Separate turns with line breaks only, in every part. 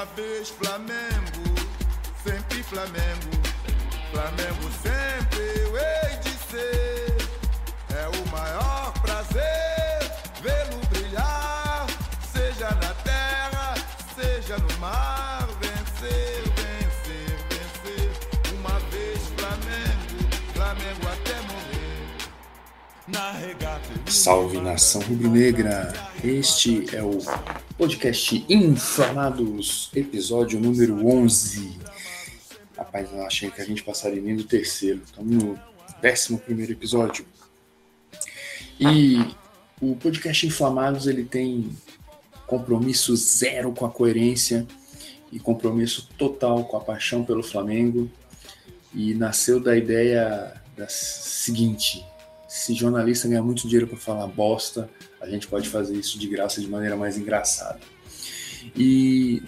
Uma vez Flamengo, sempre Flamengo. Flamengo sempre eu hei de ser. É o maior prazer vê-lo brilhar, seja na terra, seja no mar. Vencer, vencer, vencer. Uma vez Flamengo, Flamengo até morrer. Na regata.
Salve nação rubro-negra! Este é o podcast Inflamados, episódio número 11. Rapaz, eu achei que a gente passaria nem do terceiro. Estamos no 11 episódio. E o podcast Inflamados ele tem compromisso zero com a coerência e compromisso total com a paixão pelo Flamengo. E nasceu da ideia da seguinte: se jornalista ganhar muito dinheiro para falar bosta, a gente pode fazer isso de graça de maneira mais engraçada. E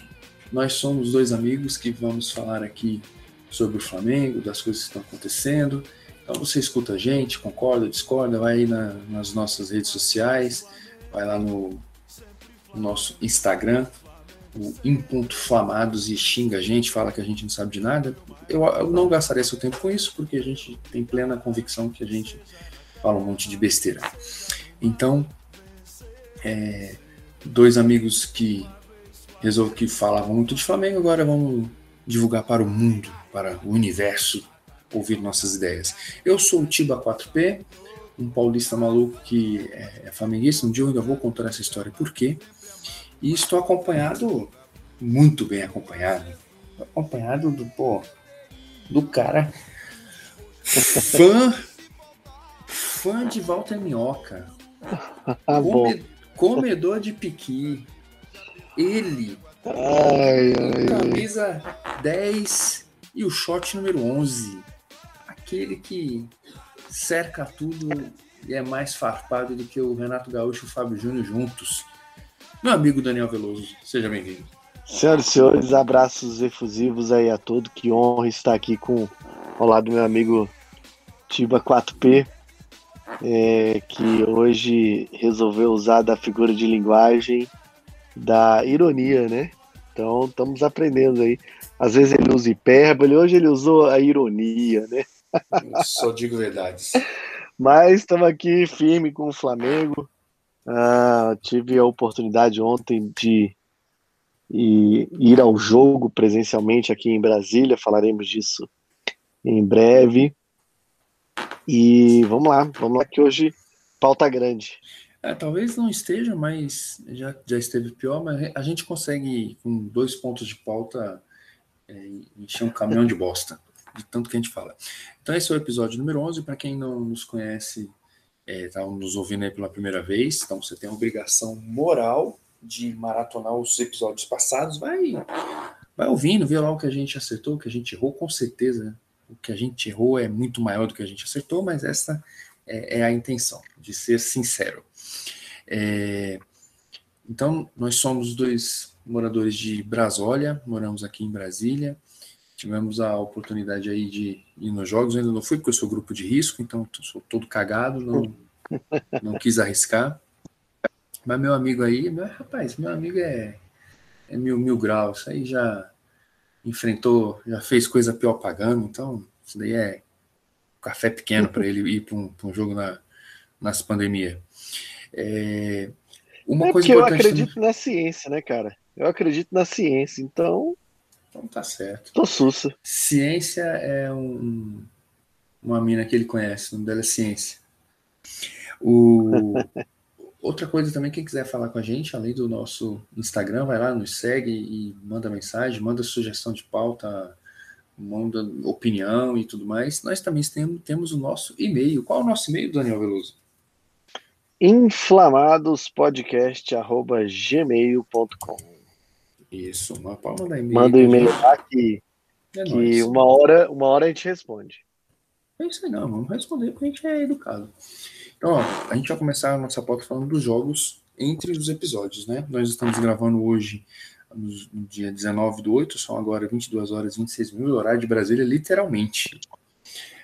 nós somos dois amigos que vamos falar aqui sobre o Flamengo, das coisas que estão acontecendo. Então você escuta a gente, concorda, discorda, vai aí na, nas nossas redes sociais, vai lá no, no nosso Instagram, o Flamados e xinga a gente, fala que a gente não sabe de nada. Eu, eu não gastaria seu tempo com isso, porque a gente tem plena convicção que a gente fala um monte de besteira. Então, é, dois amigos que resolveram que falavam muito de Flamengo, agora vamos divulgar para o mundo, para o universo, ouvir nossas ideias. Eu sou o Tiba 4P, um paulista maluco que é, é flamenguista. Um dia eu ainda vou contar essa história por quê. E estou acompanhado, muito bem acompanhado, acompanhado do, pô, do cara fã fã de Walter Minhoca.
Ah,
come, comedor de piqui. Ele.
Ai, ai,
camisa 10 e o short número 11. Aquele que cerca tudo e é mais farpado do que o Renato Gaúcho e o Fábio Júnior juntos. Meu amigo Daniel Veloso, seja bem-vindo.
Senhoras e senhores, abraços efusivos aí a todos. Que honra estar aqui com ao lado do meu amigo Tiba 4P é, que hoje resolveu usar da figura de linguagem da ironia, né? Então estamos aprendendo aí. Às vezes ele usa hipérbole, hoje ele usou a ironia, né?
Eu só digo verdades.
Mas estamos aqui firme com o Flamengo. Ah, tive a oportunidade ontem de ir ao jogo presencialmente aqui em Brasília. Falaremos disso em breve. E vamos lá, vamos lá que hoje pauta grande.
É, talvez não esteja, mas já, já esteve pior, mas a gente consegue, com dois pontos de pauta, é, encher um caminhão de bosta, de tanto que a gente fala. Então esse é o episódio número 11, para quem não nos conhece, está é, nos ouvindo aí pela primeira vez, então você tem a obrigação moral de maratonar os episódios passados, vai, vai ouvindo, vê lá o que a gente acertou, o que a gente errou, com certeza o que a gente errou é muito maior do que a gente acertou, mas essa é, é a intenção, de ser sincero. É, então, nós somos dois moradores de Brasólia, moramos aqui em Brasília, tivemos a oportunidade aí de ir nos jogos, eu ainda não fui porque eu sou grupo de risco, então sou todo cagado, não, não quis arriscar. Mas meu amigo aí, meu, rapaz, meu amigo é, é mil, mil graus, aí já enfrentou, já fez coisa pior pagando, então isso daí é café pequeno para ele ir para um, um, jogo na, nas pandemias. É,
uma é coisa porque eu acredito também... na ciência, né, cara? Eu acredito na ciência, então.
Então tá certo.
Tô sussa.
Ciência é um, uma mina que ele conhece, o nome dela é Ciência. O, Outra coisa também, quem quiser falar com a gente, além do nosso Instagram, vai lá, nos segue e manda mensagem, manda sugestão de pauta, manda opinião e tudo mais. Nós também temos, temos o nosso e-mail. Qual é o nosso e-mail, Daniel Veloso?
inflamadospodcast.gmail.com
Isso, mas pode mandar e-mail.
Manda um e-mail lá que, é que uma, hora, uma hora a gente responde.
É isso aí, não, vamos responder porque a gente é educado. Ó, a gente vai começar a nossa pauta falando dos jogos entre os episódios, né? Nós estamos gravando hoje no dia 19 do 8, são agora 22 horas e 26 minutos, horário de Brasília, literalmente.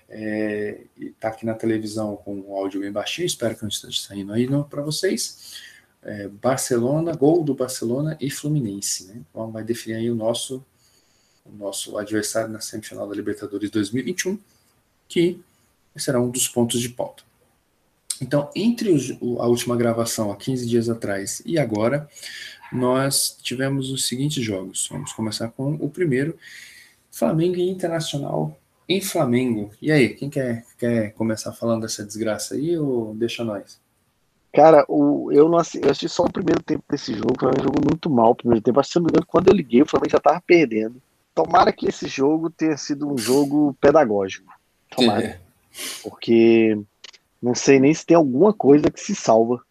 É, tá aqui na televisão com o áudio bem baixinho, espero que não esteja saindo aí para vocês. é, Barcelona, gol do Barcelona e Fluminense. Né? Então vai definir aí o nosso, o nosso adversário na semifinal da Libertadores 2021, que será um dos pontos de pauta. Então, entre a última gravação, há 15 dias atrás, e agora, nós tivemos os seguintes jogos. Vamos começar com o primeiro, Flamengo e Internacional em Flamengo. E aí, quem quer, quer começar falando dessa desgraça aí ou deixa nós?
Cara, o, eu, não assisti, eu assisti só o primeiro tempo desse jogo, foi um jogo muito mal o primeiro tempo. Acho que, se não me engano, quando eu liguei, o Flamengo já tava perdendo. Tomara que esse jogo tenha sido um jogo pedagógico. Tomara. É. Porque não sei nem se tem alguma coisa que se salva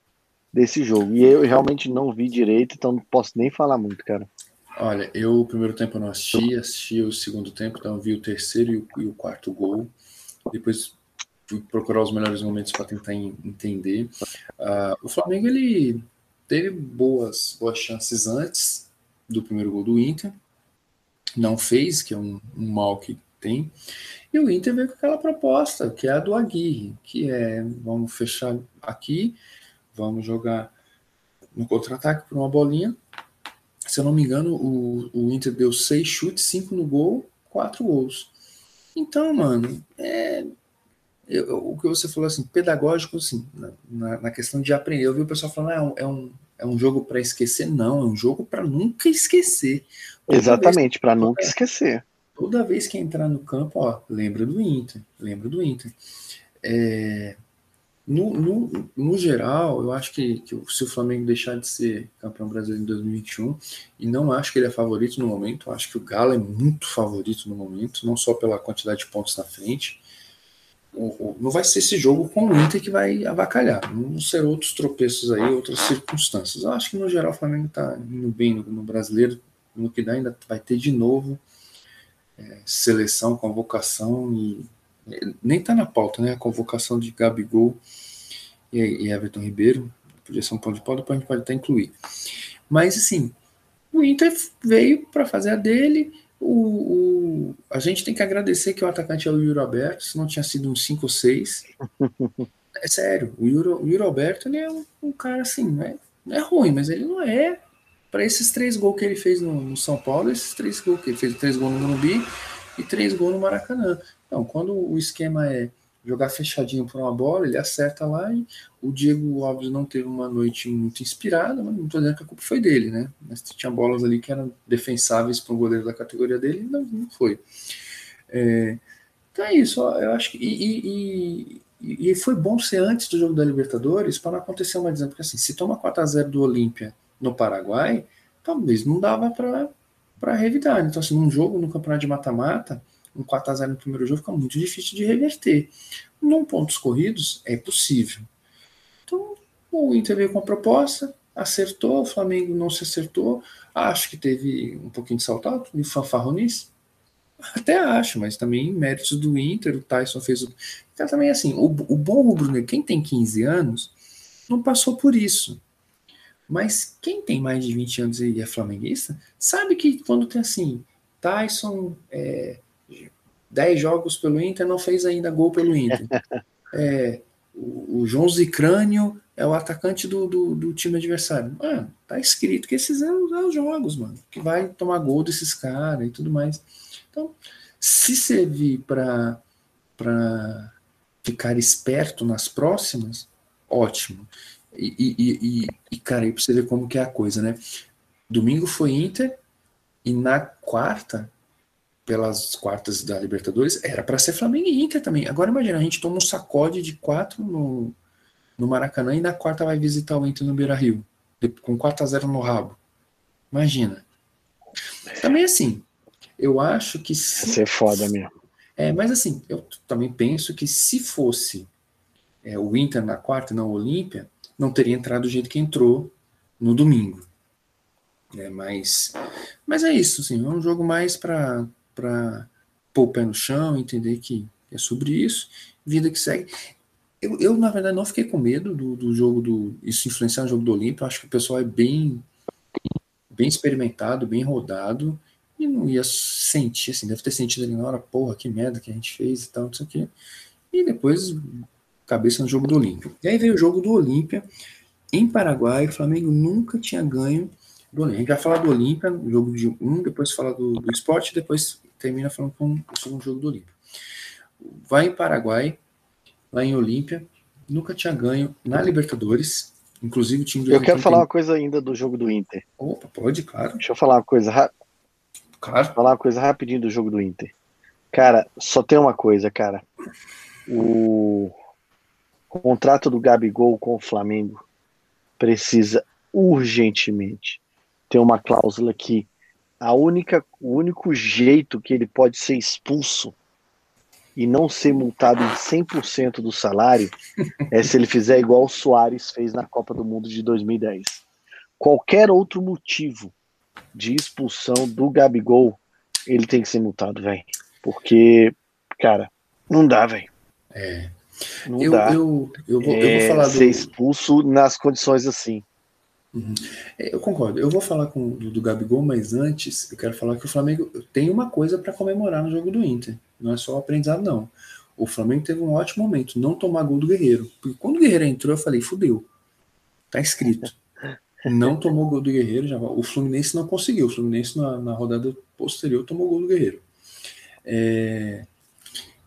desse jogo. E eu realmente não vi direito, então não posso nem falar muito, cara.
Olha, eu o primeiro tempo não assisti, assisti o segundo tempo, então vi o terceiro e o, e o quarto gol. Depois fui procurar os melhores momentos para tentar entender. Uh, o Flamengo ele teve boas, boas chances antes do primeiro gol do Inter, não fez, que é um, um mal que tem. E o Inter veio com aquela proposta, que é a do Aguirre, que é vamos fechar aqui, vamos jogar no contra-ataque por uma bolinha, se eu não me engano, o, o Inter deu seis chutes, cinco no gol, quatro gols. Então, mano, é, eu, o que você falou assim, pedagógico, assim, na, na, questão de aprender. Eu vi o pessoal falando, ah, é, um, é um jogo para esquecer. Não, é um jogo para nunca esquecer.
Toda Exatamente, para nunca esquecer.
Toda vez que entrar no campo, ó, lembra do Inter, lembra do Inter. É, no, no, no geral, eu acho que, que, se o Flamengo deixar de ser campeão brasileiro em 2021, e não acho que ele é favorito no momento, acho que o Galo é muito favorito no momento, não só pela quantidade de pontos na frente. O, o, não vai ser esse jogo com o Inter que vai avacalhar, vão ser outros tropeços aí, outras circunstâncias. Eu acho que no geral o Flamengo está indo bem no, no, brasileiro, no que dá ainda vai ter de novo é, seleção, convocação e nem está na pauta, né? A convocação de Gabigol e, e Everton Ribeiro, podia ser um ponto de pauta, depois a gente pode até incluir. Mas assim, o Inter veio para fazer a dele. O, o, a gente tem que agradecer que o atacante é o Yuri Alberto, se não tinha sido um 5 ou 6. É sério, o Yuri, o Yuri Alberto ele é um, um cara assim, não é, não é ruim, mas ele não é para esses três gols que ele fez no, no, São Paulo, esses três gols que ele fez, três gols no Morumbi e três gols no Maracanã. Então, quando o esquema é jogar fechadinho por uma bola, ele acerta lá e o Diego Alves não teve uma noite muito inspirada, mas não estou dizendo que a culpa foi dele, né? Mas tinha bolas ali que eram defensáveis para um goleiro da categoria dele e não, não foi. É, então é isso, eu acho que. E, e, e, foi bom ser antes do jogo da Libertadores para não acontecer uma desastre, porque assim, se toma 4x0 do Olímpia no Paraguai, talvez não dava para revidar. Então, assim, num jogo no campeonato de mata-mata, um 4x0 no primeiro jogo fica muito difícil de reverter. Num pontos corridos, é possível. Então, o Inter veio com a proposta, acertou, o Flamengo não se acertou, acho que teve um pouquinho de salto alto, de fanfarronice, até acho, mas também méritos do Inter, o Tyson fez o... Então também assim, o, o bom rubro-negro, quem tem 15 anos, não passou por isso. Mas quem tem mais de 20 anos e é flamenguista, sabe que quando tem assim, Tyson, é, 10 jogos pelo Inter, não fez ainda gol pelo Inter. É, o, o João Zicrânio é o atacante do, do, do, time adversário. Mano, tá escrito que esses são os jogos, mano. Que vai tomar gol desses caras e tudo mais. Então, se servir para ficar esperto nas próximas, ótimo. E, e, e, e, cara, aí pra você ver como que é a coisa, né? Domingo foi Inter, e na quarta pelas quartas da Libertadores, era para ser Flamengo e Inter também. Agora imagina, a gente toma um sacode de quatro no, no Maracanã e na quarta vai visitar o Inter no Beira Rio, com 4 a 0 no rabo. Imagina. Também assim, eu acho que se.
Vai ser foda mesmo.
É, mas assim, eu também penso que se fosse é, o Inter na quarta e não o Olímpia, não teria entrado do jeito que entrou no domingo. É, mas, mas é isso, assim, é um jogo mais para pôr o pé no chão, entender que é sobre isso, vida que segue. Eu, eu na verdade, não fiquei com medo do, do jogo do. Isso influenciar no jogo do Olímpio. Acho que o pessoal é bem, bem experimentado, bem rodado, e não ia sentir, assim, deve ter sentido ali na hora, porra, que merda que a gente fez e tal, não sei o quê. E depois, cabeça no jogo do Olímpio. E aí veio o jogo do Olímpia, em Paraguai, o Flamengo nunca tinha ganho do Olímpia. A gente vai falar do Olímpia, jogo de um, depois fala do, do esporte, depois termina falando com o segundo jogo do Olímpia. Vai em Paraguai, lá em Olímpia, nunca tinha ganho na Libertadores, inclusive o time
do Eu quero falar tem... uma coisa ainda do jogo do Inter.
Opa, pode, claro.
Deixa eu falar uma coisa rápida.
Claro.
Falar uma coisa rapidinho do jogo do Inter. Cara, só tem uma coisa, cara. O contrato do Gabigol com o Flamengo precisa urgentemente ter uma cláusula que a única, o único jeito que ele pode ser expulso e não ser multado em 100% do salário é se ele fizer igual o Soares fez na Copa do Mundo de 2010. Qualquer outro motivo de expulsão do Gabigol, ele tem que ser multado, velho. Porque, cara, não dá, velho.
É.
Não eu, dá.
Eu, eu, vou, é, eu vou é, falar do...
ser expulso nas condições assim.
Uhum. É, eu concordo. Eu vou falar com, do, do, Gabigol, mas antes eu quero falar que o Flamengo tem uma coisa para comemorar no jogo do Inter. Não é só o aprendizado, não. O Flamengo teve um ótimo momento, não tomar gol do Guerreiro. Porque quando o Guerreiro entrou, eu falei, fudeu. Tá escrito. Não tomou gol do Guerreiro. Já, o Fluminense não conseguiu. O Fluminense na, na rodada posterior tomou gol do Guerreiro. É...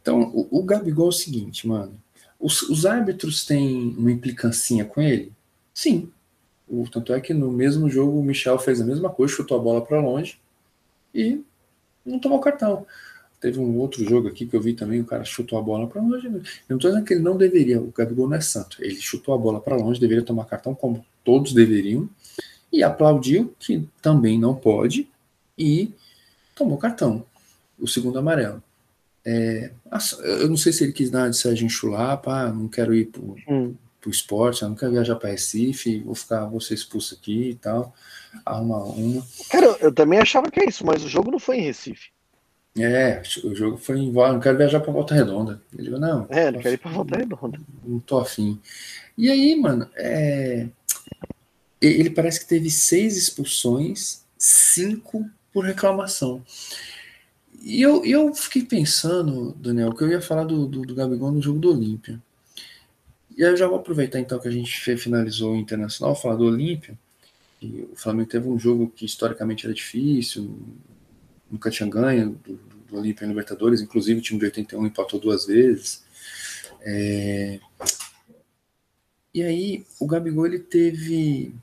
Então, o, o Gabigol é o seguinte, mano. Os, os árbitros têm uma implicancinha com ele? Sim, o, tanto é que no mesmo jogo o Michel fez a mesma coisa, chutou a bola para longe e não tomou cartão. Teve um outro jogo aqui que eu vi também, o cara chutou a bola para longe. Eu não estou dizendo que ele não deveria, o Gabigol não é santo. Ele chutou a bola para longe, deveria tomar cartão, como todos deveriam, e aplaudiu, que também não pode, e tomou cartão, o segundo amarelo. É, eu não sei se ele quis dar de Sérgio Chulapa, não quero ir pro, hum pro esporte, eu não quero viajar para Recife, vou ficar, vou ser expulso aqui e tal. Arruma uma.
Cara, eu também achava que é isso, mas o jogo não foi em Recife.
É, o jogo foi em não quero viajar para Volta Redonda. Ele falou, não.
É, não quero ir para Volta Redonda.
Não tô afim. E aí, mano, é... ele parece que teve seis expulsões, cinco por reclamação. E eu, eu fiquei pensando, Daniel, que eu ia falar do, do, do Gabigol no jogo do Olímpia. E aí eu já vou aproveitar então que a gente finalizou o Internacional, falar do Olímpia. E o Flamengo teve um jogo que historicamente era difícil, nunca tinha ganho do, do Olímpia em Libertadores, inclusive o time de 81 empatou duas vezes. É... E aí o Gabigol ele teve.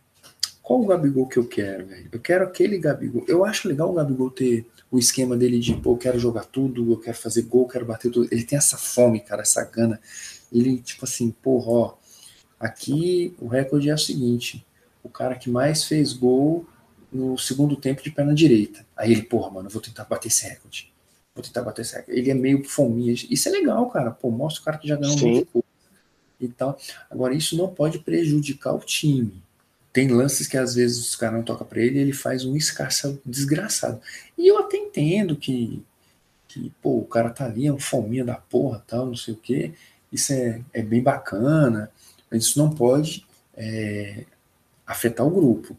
Qual o Gabigol que eu quero, velho? Eu quero aquele Gabigol. Eu acho legal o Gabigol ter o esquema dele de, pô, eu quero jogar tudo, eu quero fazer gol, eu quero bater tudo. Ele tem essa fome, cara, essa gana ele, tipo assim, porra, ó, aqui o recorde é o seguinte: o cara que mais fez gol no segundo tempo de perna direita. Aí ele, porra, mano, eu vou tentar bater esse recorde. Vou tentar bater esse recorde. Ele é meio fominha. Isso é legal, cara. Pô, mostra o cara que já ganhou muito e tal. Agora, isso não pode prejudicar o time. Tem lances que às vezes os caras não tocam para ele e ele faz um escasso desgraçado. E eu até entendo que, que pô, o cara tá ali, é um fominha da porra, tal, não sei o quê. Isso é, é bem bacana, mas isso não pode é, afetar o grupo.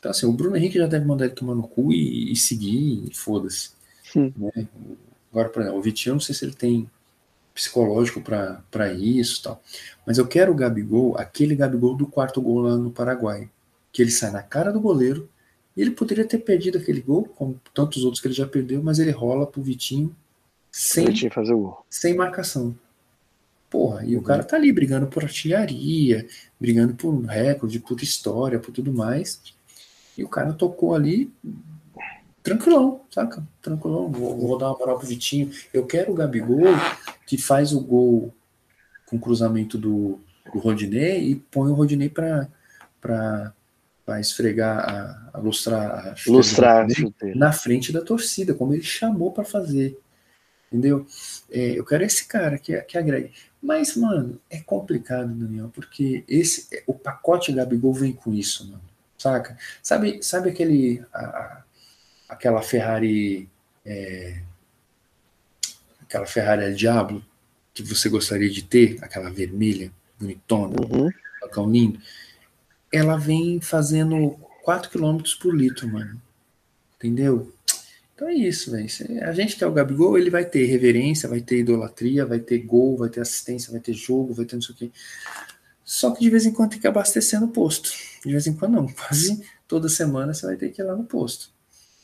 Então, assim, o Bruno Henrique já deve mandar ele tomar no cu e, e seguir, foda-se. Né? Agora, por exemplo, o Vitinho, eu não sei se ele tem psicológico para isso tal. Mas eu quero o Gabigol, aquele Gabigol do quarto gol lá no Paraguai. Que ele sai na cara do goleiro. E ele poderia ter perdido aquele gol, como tantos outros que ele já perdeu, mas ele rola pro Vitinho sem,
Vitinho fazer o gol.
sem marcação. Porra, e o cara tá ali brigando por artilharia, brigando por recorde, por história, por tudo mais. E o cara tocou ali tranquilão, saca? Tranquilão. Vou, vou dar uma moral pro Vitinho. Eu quero o Gabigol que faz o gol com cruzamento do, do Rodinei e põe o Rodinei pra, pra, pra esfregar, a, a lustrar a
lustrar
na frente da torcida, como ele chamou para fazer. Entendeu? É, eu quero esse cara que, que agregue. Mas, mano, é complicado, Daniel, porque esse, o pacote Gabigol vem com isso, mano. Saca? Sabe, sabe aquele. A, aquela Ferrari. É, aquela Ferrari Diablo que você gostaria de ter, aquela vermelha, bonitona,
uhum.
lindo. Ela vem fazendo 4 km por litro, mano. Entendeu? Então é isso, velho. A gente quer o Gabigol, ele vai ter reverência, vai ter idolatria, vai ter gol, vai ter assistência, vai ter jogo, vai ter não sei o quê. Só que de vez em quando tem que abastecer no posto. De vez em quando não, quase toda semana você vai ter que ir lá no posto.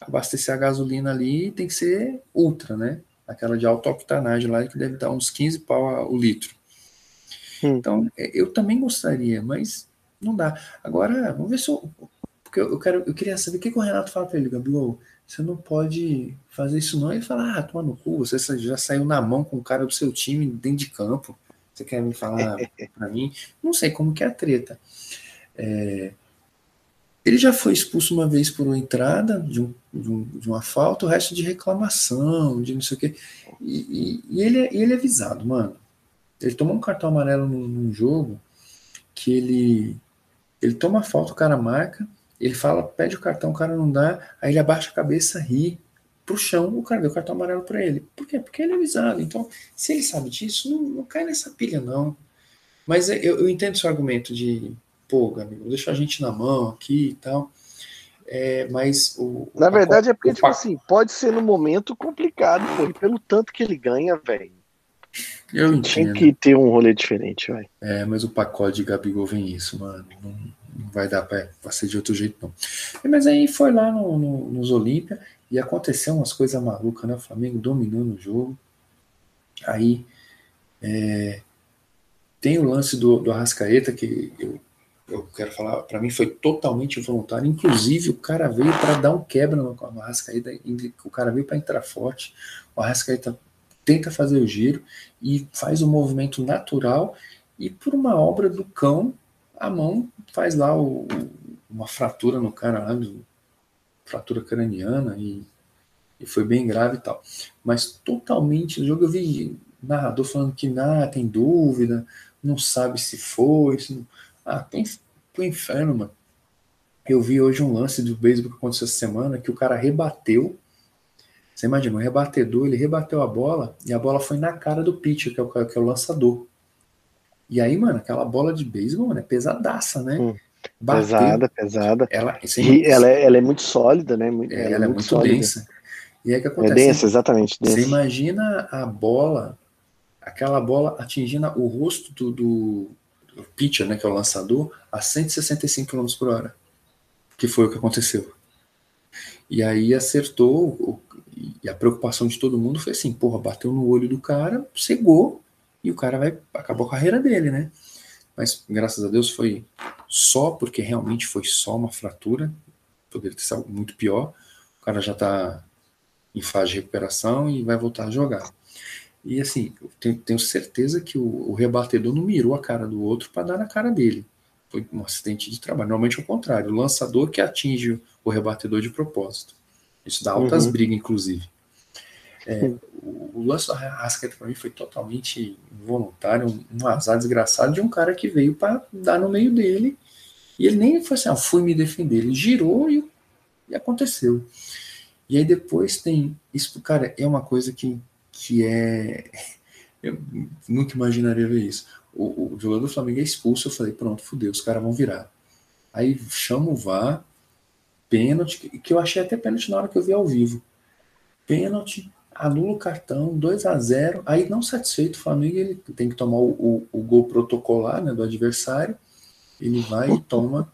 Abastecer a gasolina ali tem que ser ultra, né? Aquela de alta octanagem lá que deve dar uns 15 pau o litro. Hum. Então, é, eu também gostaria, mas não dá. Agora, vamos ver se eu. Porque eu, quero, eu queria saber o que, que o Renato fala para ele, Gabriel. Você não pode fazer isso, não. Ele fala, ah, toma no cu, você já saiu na mão com o cara do seu time dentro de campo. Você quer me falar para mim? Não sei como que é a treta. É, ele já foi expulso uma vez por uma entrada de, um, de, um, de uma falta, o resto de reclamação, de não sei o quê. E, e, e ele, é, ele é avisado, mano. Ele tomou um cartão amarelo num, num, jogo que ele, ele toma falta, o cara marca, ele fala, pede o cartão, o cara não dá, aí ele abaixa a cabeça, ri pro chão, o cara deu o cartão amarelo para ele. Por quê? Porque ele é avisado. Então, se ele sabe disso, não, não cai nessa pilha, não. Mas eu, eu entendo seu argumento de pô, amigo, deixa a gente na mão aqui e tal. É, mas o.
Na verdade, é porque, tipo assim, pode ser no momento complicado, pô, pelo tanto que ele ganha, velho.
Eu entendo.
Tinha que ter um rolê diferente, velho.
É, mas o pacote de Gabigol vem isso, mano. Não, não vai dar pra, pra, ser de outro jeito, não. Mas aí foi lá no, no, nos Olímpia e aconteceu umas coisas malucas, né? O Flamengo dominando o jogo. Aí é, tem o lance do, do Arrascaeta, que eu eu quero falar, para mim foi totalmente voluntário. Inclusive, o cara veio para dar um quebra no, Arrascaeta, o cara veio para entrar forte. O Arrascaeta tenta fazer o giro e faz o um movimento natural. E por uma obra do cão, a mão faz lá o, uma fratura no cara, lá, fratura craniana, e, e foi bem grave e tal. Mas totalmente no jogo eu vi narrador falando que nada, tem dúvida, não sabe se foi, se não ah, tem pro inferno, mano. Eu vi hoje um lance do beisebol que aconteceu essa semana que o cara rebateu. Você imagina, o rebatedor, ele rebateu a bola e a bola foi na cara do pitcher, que é o, que é o lançador. E aí, mano, aquela bola de beisebol, mano, é pesadaça, né? Hum,
pesada, pesada.
Ela,
e ela, é, ela é muito sólida, né?
Ela, é, ela é muito, muito densa. E aí que acontece?
É densa, exatamente.
Densa. Você imagina a bola, aquela bola atingindo o rosto do, do, o pitcher, né, que é o lançador, a 165 km por hora, que foi o que aconteceu. E aí acertou, e a preocupação de todo mundo foi assim, porra, bateu no olho do cara, cegou, e o cara vai, acabou a carreira dele, né? Mas graças a Deus foi só, porque realmente foi só uma fratura, poderia ter sido muito pior, o cara já tá em fase de recuperação e vai voltar a jogar. E assim, eu tenho, tenho certeza que o, o, rebatedor não mirou a cara do outro para dar na cara dele. Foi um acidente de trabalho. Normalmente é o contrário, o lançador que atinge o rebatedor de propósito. Isso dá altas uhum. brigas, inclusive. É, o, o, lance da Rascaeta para mim foi totalmente involuntário, um, um, azar desgraçado de um cara que veio para dar no meio dele. E ele nem foi assim, ah, fui me defender. Ele girou e, e aconteceu. E aí depois tem. Isso, cara, é uma coisa que que é. Eu nunca imaginaria ver isso. O, o jogador do Flamengo é expulso, eu falei, pronto, fudeu, os caras vão virar. Aí chama o VAR, pênalti, que eu achei até pênalti na hora que eu vi ao vivo. Pênalti, anula o cartão, 2 a 0 Aí, não satisfeito, o Flamengo ele tem que tomar o, o, o gol protocolar né, do adversário. Ele vai e toma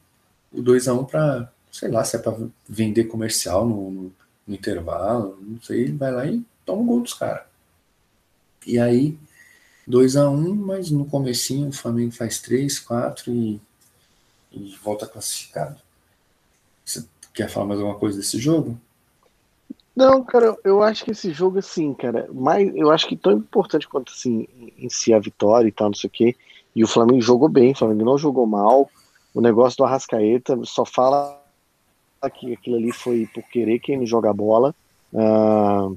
o 2 a 1 para, sei lá, se é para vender comercial no, no, no, intervalo, não sei. Ele vai lá e toma o gol dos caras. E aí, 2 a 1 um, mas no comecinho o Flamengo faz 3, 4 e, e volta classificado. Você quer falar mais alguma coisa desse jogo?
Não, cara, eu acho que esse jogo, assim, cara, mais, eu acho que tão importante quanto, assim, em si a vitória e tal, não sei o quê. E o Flamengo jogou bem, o Flamengo não jogou mal. O negócio do Arrascaeta só fala que aquilo ali foi por querer quem não joga bola. Uh,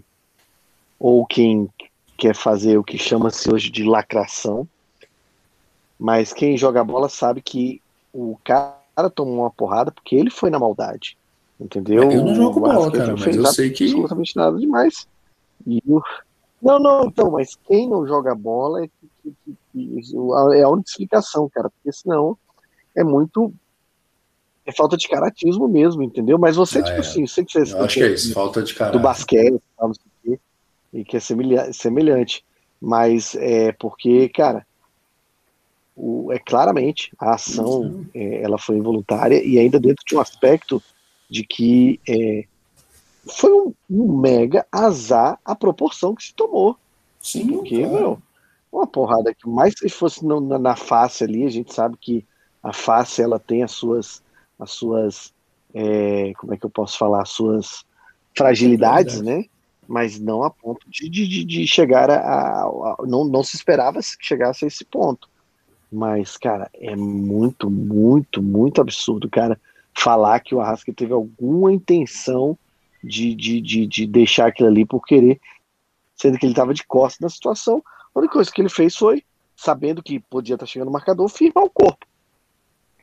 ou quem quer fazer o que chama-se hoje de lacração. Mas quem joga bola sabe que o cara tomou uma porrada porque ele foi na maldade. Entendeu?
Eu não jogo bola, cara, mas eu sei que.
Absolutamente nada demais. E o... Não, não, então, mas quem não joga bola é, é a única explicação, cara, porque senão é muito. É falta de caratismo mesmo, entendeu? Mas você, ah, tipo é. assim, eu sei que você.
Eu acho que é isso, falta de caráter.
Do basquete, não sei e que é semelhante. Mas é porque, cara, o, é claramente a ação é, ela foi involuntária e ainda dentro de um aspecto de que é, foi um, um, mega azar a proporção que se tomou.
Sim,
porque, claro. meu, uma porrada que mais se fosse na, na, face ali, a gente sabe que a face ela tem as suas, as suas, é, como é que eu posso falar, as suas fragilidades, né? Mas não a ponto de, de, de chegar a, a, a, não, não se esperava que chegasse a esse ponto. Mas, cara, é muito, muito, muito absurdo, cara, falar que o Arrasca teve alguma intenção de, de, de, de deixar aquilo ali por querer, sendo que ele estava de costas na situação. A única coisa que ele fez foi, sabendo que podia estar tá chegando o marcador, firmar o corpo.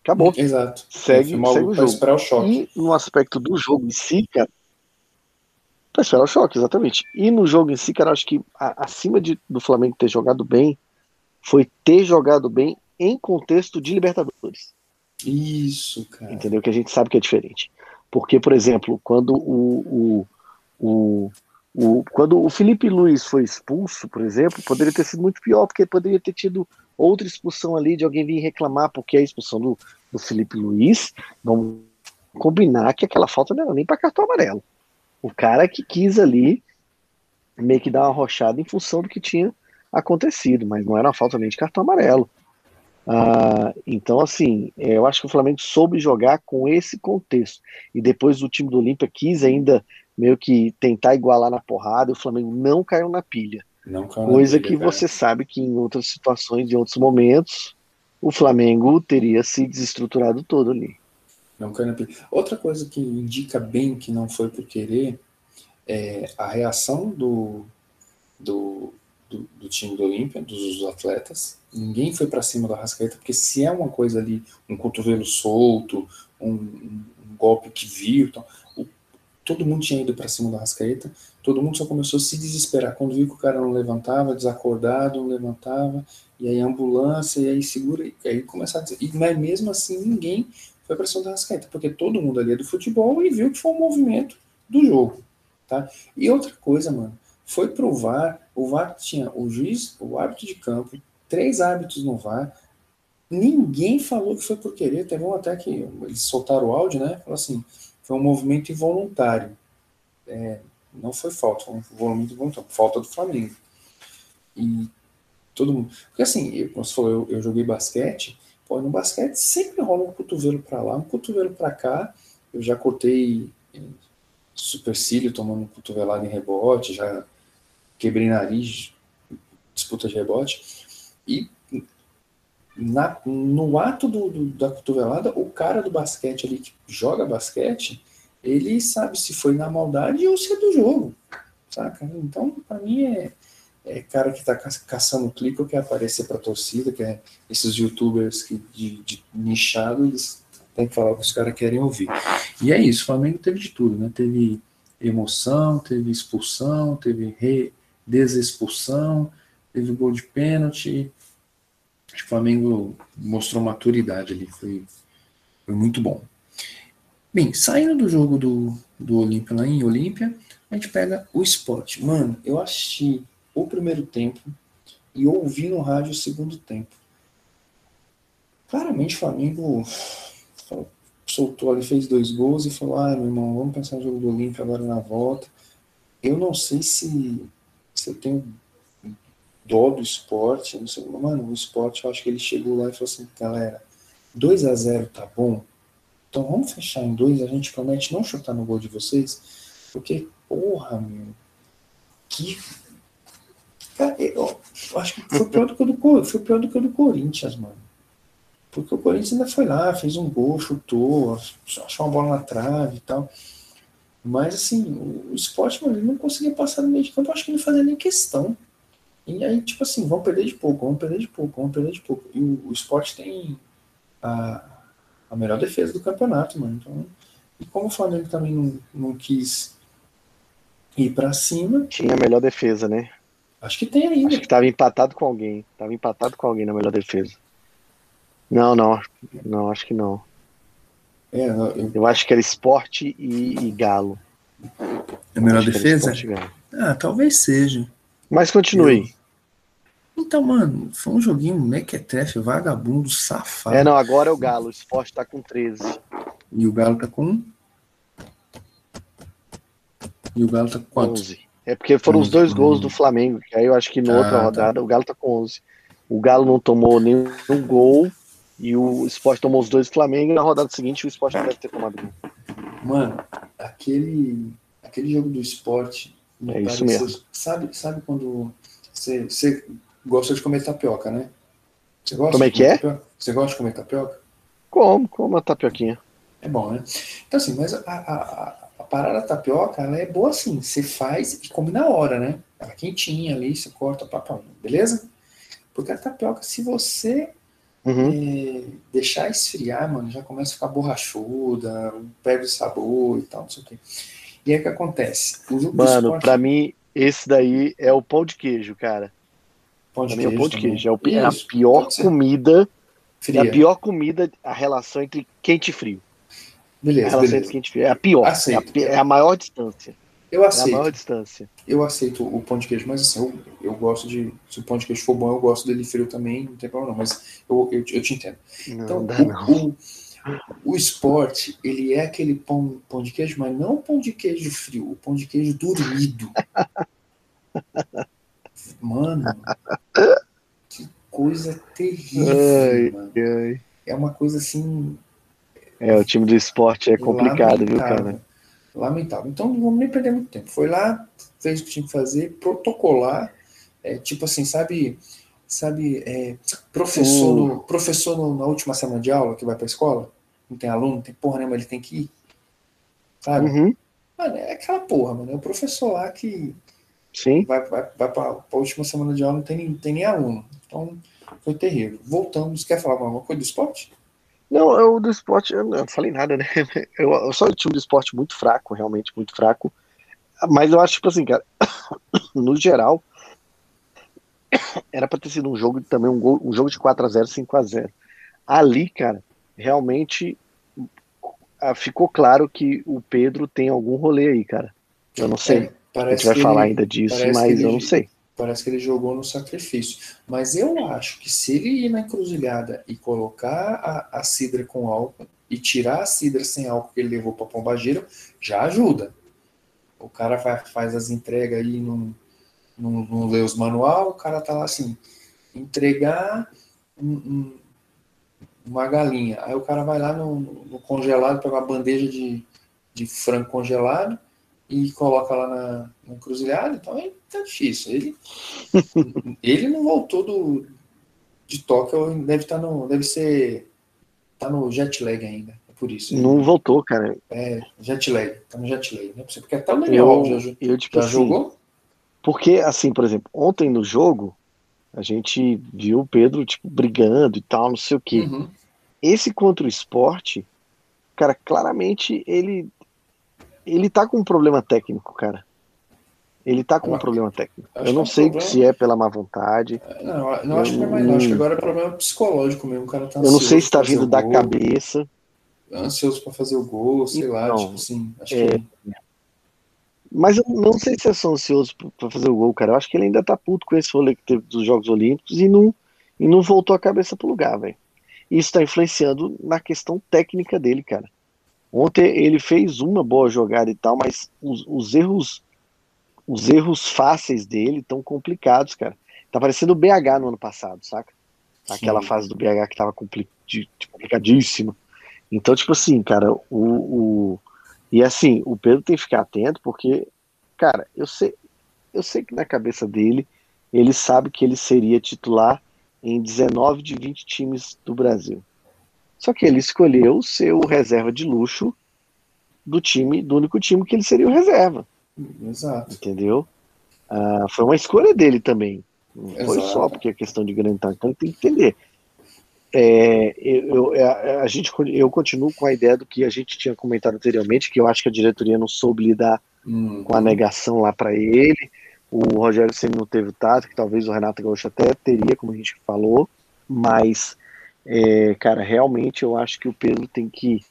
Acabou.
Exato.
Segue, segue o jogo.
O.
E no aspecto do jogo em si, cara. Pra esperar o choque, exatamente. E no jogo em si, cara, acho que a, acima de, do Flamengo ter jogado bem, foi ter jogado bem em contexto de Libertadores.
Isso, cara.
Entendeu? Que a gente sabe que é diferente. Porque, por exemplo, quando o, o, o, o, quando o Felipe Luiz foi expulso, por exemplo, poderia ter sido muito pior, porque poderia ter tido outra expulsão ali de alguém vir reclamar, porque a expulsão do, do Felipe Luiz, vamos combinar que aquela falta não era nem para cartão amarelo. O cara que quis ali meio que dar uma rochada em função do que tinha acontecido, mas não era uma falta nem de cartão amarelo. Ah, então, assim, é, eu acho que o Flamengo soube jogar com esse contexto. E depois o time do Olímpia quis ainda meio que tentar igualar na porrada, e o Flamengo não caiu na pilha.
Não
caiu Coisa pilha, que cara. você sabe que em outras situações, em outros momentos, o Flamengo teria se desestruturado todo ali.
Pilha. Outra coisa que indica bem que não foi por querer é a reação do, do do, do time do Olímpia, dos, dos, atletas. Ninguém foi para cima do Arrascaeta, porque se é uma coisa ali, um cotovelo solto, um, um, golpe que viu, então, o, todo mundo tinha ido para cima do Arrascaeta, todo mundo só começou a se desesperar. Quando viu que o cara não levantava, desacordado, não levantava, e aí ambulância, e aí segura, e aí começar a dizer. Mas mesmo assim, ninguém foi para cima do Arrascaeta, porque todo mundo ali é do futebol e viu que foi um movimento do jogo. Tá? E outra coisa, mano, foi pro VAR, o VAR tinha o juiz, o árbitro de campo, três árbitros no VAR, ninguém falou que foi por querer, teve um até que eles soltaram o áudio, né, falou assim, foi um movimento involuntário, é, não foi falta, foi um movimento involuntário, falta do Flamengo. E todo mundo, porque assim, eu, como você falou, eu, eu joguei basquete, pô, no basquete sempre rola um cotovelo para lá, um cotovelo para cá, eu já cortei supercílio tomando cotovelado em rebote, já quebrei nariz, disputa de rebote, e na, no ato do, do, da cotovelada, o cara do basquete ali que joga basquete, ele sabe se foi na maldade ou se é do jogo, saca? Então, para mim, é, é, cara que tá caçando clique ou quer aparecer pra torcida, que é esses youtubers que, de, de nichado, eles têm que falar o que os caras querem ouvir. E é isso, o Flamengo teve de tudo, né? Teve emoção, teve expulsão, teve re, desexpulsão, teve gol de pênalti. Acho que o Flamengo mostrou maturidade ali, foi, foi muito bom. Bem, saindo do jogo do, do Olímpia lá em Olímpia, a gente pega o esporte. Mano, eu assisti o primeiro tempo e ouvi no rádio o segundo tempo. Claramente o Flamengo soltou ali, fez dois gols e falou: ah, meu irmão, vamos pensar no jogo do Olímpia agora na volta. Eu não sei se se eu tenho dó do esporte, não sei, mano, o esporte, eu acho que ele chegou lá e falou assim, galera, 2 a 0 tá bom, então vamos fechar em dois, a gente promete não chutar no gol de vocês, porque, porra, meu, que... Cara, eu, eu acho que foi pior do que o do, foi pior do que o do Corinthians, mano. Porque o Corinthians ainda foi lá, fez um gol, chutou, achou uma bola na trave e tal. Mas, assim, o esporte, mano, ele não conseguia passar no meio de campo, acho que não fazia nem questão. E aí, tipo assim, vamos perder de pouco, vamos perder de pouco, vamos perder de pouco. E o, o esporte tem a, a melhor defesa do campeonato, mano. Então, e como o Flamengo também não, não quis ir para cima.
Tinha a melhor defesa, né?
Acho que tem ainda.
Acho que tava empatado com alguém. Tava empatado com alguém na melhor defesa. Não, não. Não, acho que não.
É, eu...
eu... acho que era esporte e, e galo.
É a melhor defesa? Ah, talvez seja.
Mas continue.
Então, mano, foi um joguinho mequetrefe, vagabundo, safado.
É, não, agora é o Galo. O esporte tá com 13.
E o Galo tá com. E o Galo tá com quanto?
11. É porque foram os dois
Hum.
gols do Flamengo, que aí eu acho que na
Ah,
outra
tá.
rodada o Galo tá com 11. O Galo não tomou nenhum gol e o Sport tomou os dois do Flamengo e na rodada seguinte o Sport não deve ter tomado gol.
Mano, aquele, aquele jogo do esporte. me
É isso mesmo.
Sabe, sabe quando você, você gosta de comer tapioca, né? Você gosta
Como é
de
que
comer
é?
tapioca? Você gosta de comer tapioca?
Como? Como a tapioquinha.
É bom, né? Então, assim, mas a, a parada da tapioca, ela é boa assim. Você faz e come na hora, né? Ela é quentinha ali, você corta, papão, beleza? Porque a tapioca, se você
Uhum.
é, deixar esfriar, mano, já começa a ficar borrachuda, perde o sabor e tal, não sei o quê. E aí o que acontece?
Mano,
esporte-
pra mim, esse daí é o pão de queijo, cara.
pão
Pra mim é o pão de
também.
queijo. É, o, é a pior comida. É
Fria.
a pior comida, a relação entre quente e frio. A
Beleza, beleza.
quente e frio. É a pior. É a,
Aceito.
é a maior distância.
Eu
É a
aceito,
maior distância.
eu aceito o pão de queijo, mas assim, eu, eu gosto de. Se o pão de queijo for bom, eu gosto dele frio também, não tem problema não, mas eu, eu, eu te entendo.
Não,
Então,
dá
o,
não.
o, o esporte, ele é aquele pão, pão de queijo, mas não pão de queijo frio, o pão de queijo dormido. Mano, que coisa terrível,
Ai,
mano.
ai.
É uma coisa assim.
É, o time do esporte é complicado, viu,
lamentável.
cara?
Lamentável. Então não vamos nem perder muito tempo. Foi lá, fez o que tinha que fazer, protocolar, é, tipo assim, sabe, sabe, é, professor,
Uh.
no- professor no- na última semana de aula que vai pra escola, não tem aluno, não tem porra nenhuma, ele tem que ir. Sabe?
Uhum,
Mano, é aquela porra, mano. É o professor lá que
sim.
vai, vai, vai pra, pra última semana de aula, não tem, não tem nem aluno. Então, foi terrível. Voltamos. Quer falar alguma coisa do esporte?
Não, eu do esporte, eu não falei nada, né? Eu, eu só o time do esporte muito fraco, realmente muito fraco. Mas eu acho, tipo assim, cara, no geral, era pra ter sido um jogo também, um, gol, um jogo de 4x0, 5x0. Ali, cara, realmente ah, ficou claro que o Pedro tem algum rolê aí, cara. Eu não sei.
É,
a gente vai
que
falar
ele-
ainda disso, mas eu
ele-
não sei.
Parece que ele jogou no sacrifício. Mas eu acho que se ele ir na encruzilhada e colocar a, a cidra com álcool e tirar a cidra sem álcool que ele levou para Pombagira, já ajuda. O cara vai, faz as entregas aí, não, não, não os manual, o cara tá lá assim, entregar um- um- uma galinha. Aí o cara vai lá no, no congelado, pega uma bandeja de, de frango congelado e coloca lá na, na encruzilhada, então aí tá difícil. Ele, ele não voltou do, de Tóquio, deve estar no. Deve ser. Tá no jet lag ainda. É por isso.
Não voltou, cara.
É, jet lag. Tá no jet lag, né? Porque até o Daniel já,
Eu,
jo-
eu tipo
já
assim,
jogou.
Porque, assim, por exemplo, ontem no jogo, a gente viu o Pedro, tipo, brigando e tal, não sei o quê.
Uhum.
Esse contra o esporte, cara, claramente ele ele tá com um problema técnico, cara. Ele tá com um
Eu-
problema técnico.
acho
Eu não
é
sei
problema-
se é pela má vontade.
Não, não acho que é mais não. Acho que agora é problema psicológico mesmo. O cara tá
Eu não sei se tá vindo da
gol,
cabeça.
Ansioso pra fazer o gol, sei lá,
Então,
tipo assim. Acho
é,
que.
Mas eu não sei se é só ansioso pra- pra fazer o gol, cara. Eu acho que ele ainda tá puto com esse rolê que teve dos Jogos Olímpicos e não, e não voltou a cabeça pro lugar, velho. Isso tá influenciando na questão técnica dele, cara. Ontem ele fez uma boa jogada e tal, mas os, os erros os erros fáceis dele estão complicados, cara. Tá parecendo o BH no ano passado, saca? Aquela
Sim.
fase do BH que tava compli- complicadíssima. Então, tipo assim, cara, o, o- e assim, o Pedro tem que ficar atento porque, cara, eu sei, eu sei que na cabeça dele ele sabe que ele seria titular em 19 de 20 times do Brasil. Só que ele escolheu ser o reserva de luxo do time, do único time que ele seria o reserva,
Exato.
entendeu? Ah, foi uma escolha dele também. Não foi
Exato.
só porque é questão de grande. Então tem que entender. É, eu, eu- a, a gente, eu continuo com a ideia do que a gente tinha comentado anteriormente, que eu acho que a diretoria não soube lidar
Hum.
com a negação lá para ele. O Rogério Ceni não teve o tato, que talvez o Renato Gaúcho até teria, como a gente falou, mas, é, cara, realmente eu acho que o Pedro tem que,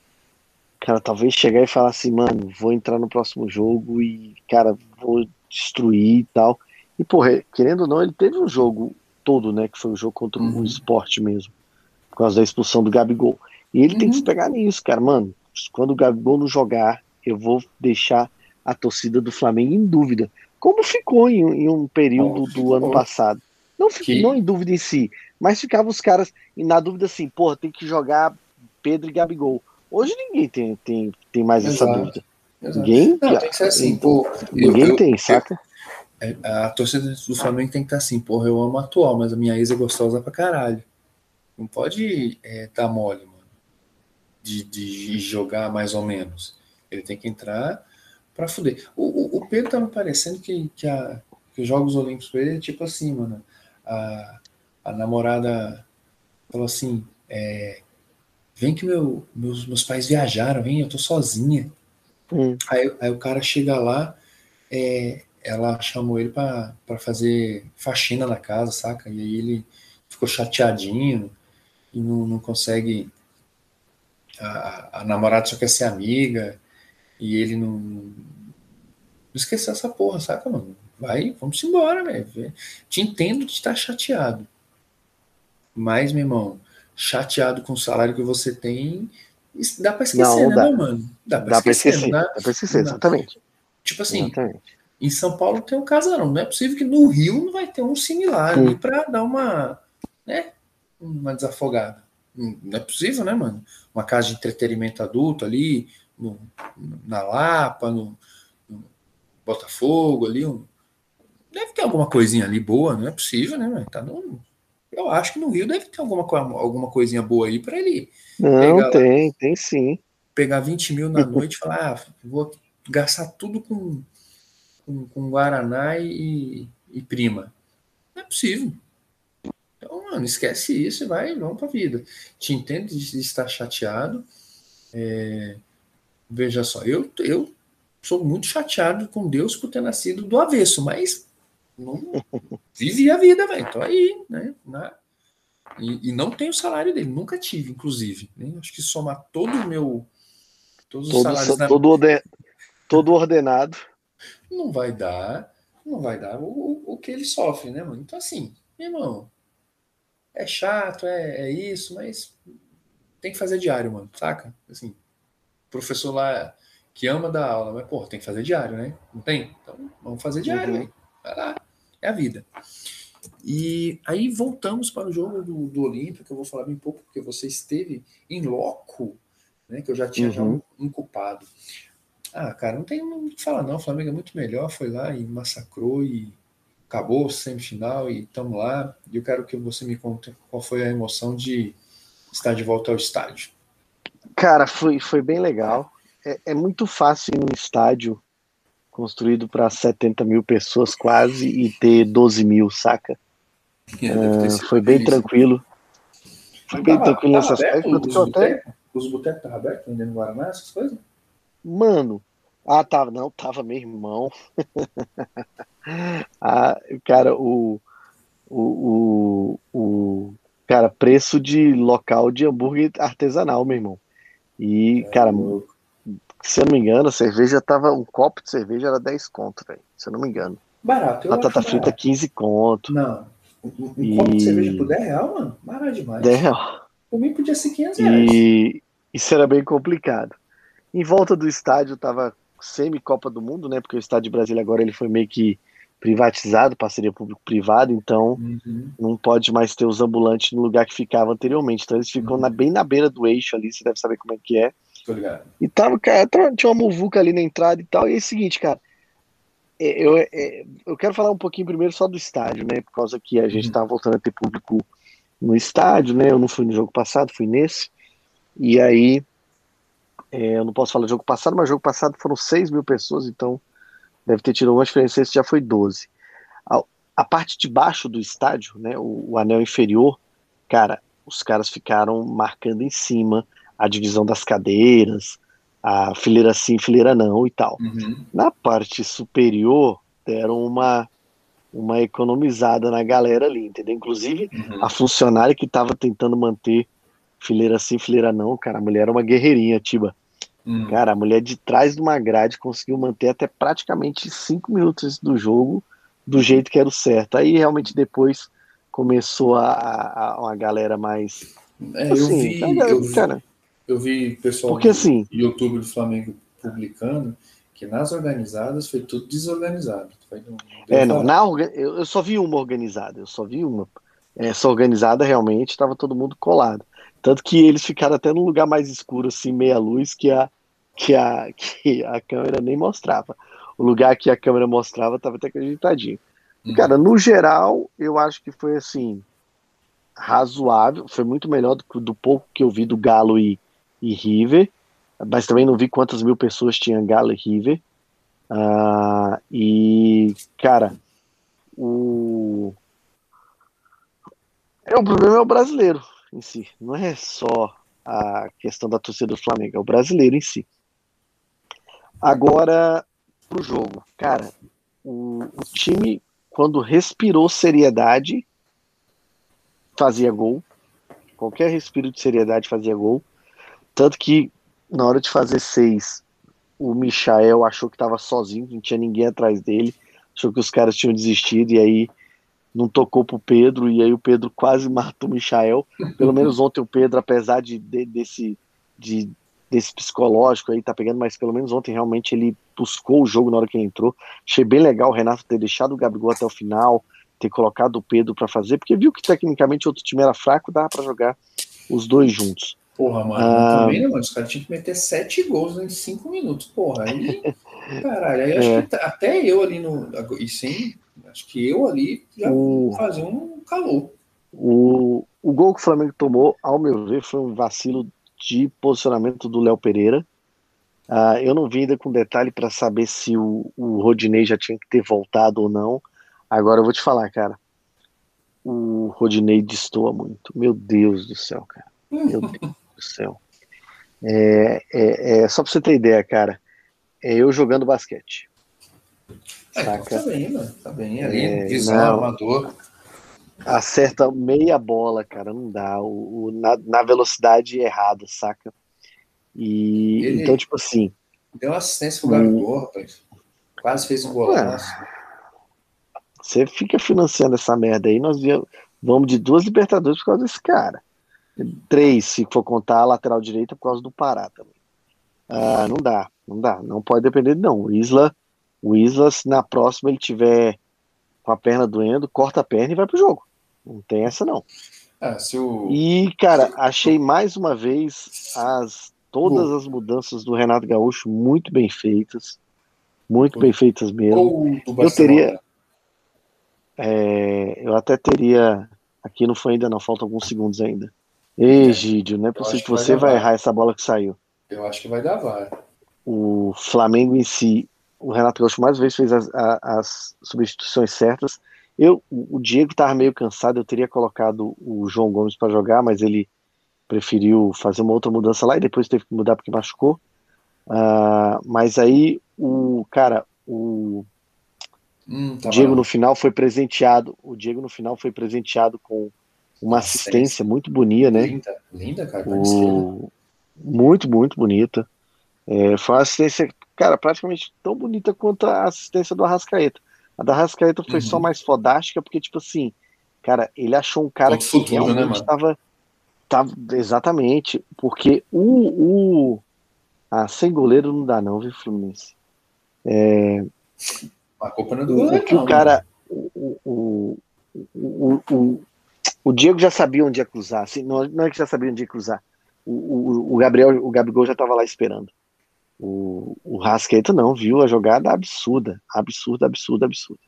cara, talvez chegar e falar assim, mano, vou entrar no próximo jogo e, cara, vou destruir e tal. E, porra, querendo ou não, ele teve um jogo todo, né? Que foi o jogo contra uhum. o esporte mesmo. Por causa da expulsão do Gabigol. E ele uhum. tem que se uhum. pegar nisso, cara. Mano, quando o Gabigol não jogar, eu vou deixar a torcida do Flamengo em dúvida. Como ficou em, em um período do ano passado. Não, que... não em dúvida em si, mas ficavam os caras na dúvida assim, porra, tem que jogar Pedro e Gabigol. Hoje ninguém tem, tem, tem mais Exato. essa dúvida. Exato. Ninguém.
Não, tem que ser assim, pô.
Ninguém eu, tem, saca?
É, a torcida do Flamengo tem que estar assim, porra, eu amo a atual, mas a minha ex é gostosa pra caralho. Não pode é, dar mole, mano. De, de jogar mais ou menos. Ele tem que entrar pra fuder. O, o, o Pedro tá me parecendo que, que, a, que os Jogos Olímpicos pra ele é tipo assim, mano. A, a namorada falou assim: é, vem que meu, meus, meus pais viajaram, vem, eu tô sozinha. Hum. Aí, aí o cara chega lá, é, ela chamou ele para fazer faxina na casa, saca? E aí ele ficou chateadinho e não, não consegue. A, a namorada só quer ser amiga e ele não. Não esqueceu essa porra, saca, mano? Vai, vamos embora, velho. Te entendo de estar chateado. Mas, meu irmão, chateado com o salário que você tem, dá pra esquecer, não, né,
dá.
mano?
Dá pra dá esquecer, pra esquecer dá, dá pra esquecer, exatamente.
Tipo assim, exatamente. em São Paulo tem um casarão, não é possível que no Rio não vai ter um similar ali pra dar uma, né, uma desafogada. Não é possível, né, mano? Uma casa de entretenimento adulto ali, no, na Lapa, no, no Botafogo ali, um, deve ter alguma coisinha ali boa, não é possível, né, mano? Tá no, eu acho que no Rio deve ter alguma, alguma coisinha boa aí para ele.
Não, tem, lá, tem sim.
Pegar 20 mil na noite e falar, ah, vou gastar tudo com, com, com Guaraná e, e prima. Não é possível. Então, mano, esquece isso e vai, vamos pra vida. Te entendo de estar chateado. É, veja só, eu, eu sou muito chateado com Deus por ter nascido do avesso, mas não vivi a vida, velho. Tô aí, né? Na, e, e, não tenho o salário dele, nunca tive, inclusive. Né? Acho que somar todo o meu. Todos
os todo, salários. Na... Todo, orden... todo ordenado.
Não vai dar. Não vai dar o, o, que ele sofre, né, mano? Então, assim, irmão, é chato, é, é isso, mas tem que fazer diário, mano, saca? Assim, professor lá que ama dar aula, mas, pô, tem que fazer diário, né? Não tem? Então, vamos fazer diário, uhum. Vai lá, é a vida. E aí voltamos para o jogo do, do que eu vou falar bem pouco, porque você esteve em loco, né, que eu já tinha uhum. já um, um, culpado. Ah, cara, não tem o que falar não, o Flamengo é muito melhor, foi lá e massacrou e acabou semifinal e estamos lá. E eu quero que você me conte qual foi a emoção de estar de volta ao estádio.
Cara, foi, foi bem legal. É, é muito fácil ir no estádio construído para 70 mil pessoas quase e ter 12 mil, saca? É, uh, foi bem isso. tranquilo. Foi bem tava, tranquilo nesse aspecto.
Os botecos os botecos estavam abertos vendendo Guaraná, essas coisas?
Mano, ah, tava, não, tava meu irmão. ah, cara, o, o, o, o, cara, preço de local de hambúrguer artesanal, meu irmão. E, é, cara, louco se eu não me engano, a cerveja tava. Um copo de cerveja era 10 conto, velho. Se eu não me engano.
Barato.
Batata frita barato. 15 conto.
Não. Um, um e... copo de cerveja por 10 real, mano? Barato demais. 10
real.
Por mim podia ser 500 reais.
E isso era bem complicado. Em volta do estádio tava semi-Copa do Mundo, né? Porque o estádio de Brasília agora ele foi meio que privatizado, parceria público-privado, então uhum. não pode mais ter os ambulantes no lugar que ficava anteriormente. Então eles ficam uhum. na, bem na beira do eixo ali, você deve saber como é que é. E tava, cara, tinha uma muvuca ali na entrada e tal. E é o seguinte, cara. É, eu, é, eu quero falar um pouquinho primeiro só do estádio, né? Por causa que a gente tava voltando a ter público no estádio, né? Eu não fui no jogo passado, fui nesse. E aí, é, eu não posso falar do jogo passado, mas jogo passado foram 6 mil pessoas, então deve ter tido uma diferença, esse já foi 12. A, a parte de baixo do estádio, né? O, o anel inferior, cara, os caras ficaram marcando em cima a divisão das cadeiras, a fileira sim, fileira não e tal. Uhum. Na parte superior, deram uma, uma economizada na galera ali, entendeu? Inclusive, uhum. a funcionária que estava tentando manter fileira sim, fileira não, cara, a mulher era uma guerreirinha, Tiba. Uhum. Cara, a mulher de trás de uma grade conseguiu manter até praticamente cinco minutos do jogo do jeito que era o certo. Aí realmente depois começou a, a uma galera mais.
É, eu
assim,
vi,
cara,
eu vi,
cara,
eu vi pessoal
porque
do
assim,
YouTube do Flamengo publicando que nas organizadas foi tudo desorganizado. Foi, não deu
é, não, na, eu, só vi uma organizada, eu só vi uma. Essa organizada realmente estava todo mundo colado. Tanto que eles ficaram até num lugar mais escuro, assim, meia luz, que a, que a, que a câmera nem mostrava. O lugar que a câmera mostrava estava até acreditadinho.
Uhum.
Cara, no geral, eu acho que foi assim, razoável. Foi muito melhor do, que- do pouco que eu vi do Galo e, e River. Mas também não vi quantas mil pessoas tinham Galo e River. Ah, e, cara, o. É, o problema é o brasileiro em si. Não é só a questão da torcida do Flamengo, é o brasileiro em si. Agora, pro jogo. Cara, o, o time, quando respirou seriedade, fazia gol. Qualquer respiro de seriedade fazia gol. Tanto que, na hora de fazer seis, o Michael achou que estava sozinho, não tinha ninguém atrás dele. Achou que os caras tinham desistido e aí não tocou pro Pedro. E aí o Pedro quase matou o Michael. Pelo menos ontem o Pedro, apesar de, de- desse, de, desse psicológico aí, tá pegando, mas pelo menos ontem realmente ele buscou o jogo na hora que ele entrou. Achei bem legal o Renato ter deixado o Gabigol até o final, ter colocado o Pedro para fazer, porque viu que tecnicamente o outro time era fraco, dava para jogar os dois juntos.
Porra, mano,
Ah.
também não, mano. Os caras tinham que meter sete gols em cinco minutos. Porra, aí. Caralho, aí acho
É.
que tá- até eu ali no. E sem. Acho que eu ali já
O-
fazia um calor.
O, o gol que o Flamengo tomou, ao meu ver, foi um vacilo de posicionamento do Léo Pereira. Ah, eu não vi ainda com detalhe para saber se o, o Rodinei já tinha que ter voltado ou não. Agora eu vou te falar, cara. O Rodinei destoa muito. Meu Deus do céu, cara. Meu Deus do céu. É, é, é, só pra você ter ideia, cara. É eu jogando basquete.
É, então
Saca?
tá bem, mano. Tá bem. Ali,
É,
visão, amador.
acerta meia bola, cara, não dá. O, o- na, na velocidade errada, saca? E
Ele-
então, tipo assim,
Deu uma assistência pro. Gabigol, rapaz. Quase fez um golaço.
você fica financiando essa merda aí, nós vamos de duas Libertadores por causa desse cara. Três, se for contar a lateral direita, por causa do Pará também. Ah, não dá, não dá, não pode depender, não. O Isla, o Isla, se na próxima ele tiver com a perna doendo, corta a perna e vai pro jogo. Não tem essa, não.
Se o.
E, cara, achei mais uma vez as todas as mudanças do Renato Gaúcho muito bem feitas. Muito bem feitas mesmo. Eu teria- É, eu até teria. Aqui não foi ainda, não, faltam alguns segundos ainda. Egídio, não é possível que
vai
você vai
VAR.
errar essa bola que saiu.
Eu acho que vai dar VAR.
O Flamengo em si, o Renato Gaúcho mais uma vez fez as, a- as substituições certas. Eu, o Diego estava meio cansado, eu teria colocado o João Gomes para jogar, mas ele preferiu fazer uma outra mudança lá e depois teve que mudar porque machucou. Ah, mas aí o cara, o
Hum, tá
Diego
bom.
no final foi presenteado, o Diego no final foi presenteado com uma assistência muito bonita, né?
Linda, linda, cara.
O... Muito, muito bonita. É, foi uma assistência, cara, praticamente tão bonita quanto a assistência do Arrascaeta. A da Arrascaeta foi
Uhum.
só mais fodástica, porque, tipo assim, cara, ele achou um cara que
futuro, né,
realmente
mano?
tava, tava. Exatamente, porque o. o... Ah, sem goleiro não dá, não, viu, Fluminense?
A culpa não é do goleiro,
o
não,
o cara. O, o, o, o, o Diego já sabia onde ia cruzar. Assim, não, não é que já sabia onde ia cruzar. O, o, o Gabriel, o Gabigol já estava lá esperando. O, o não, viu a jogada absurda. Absurda, absurda, absurda.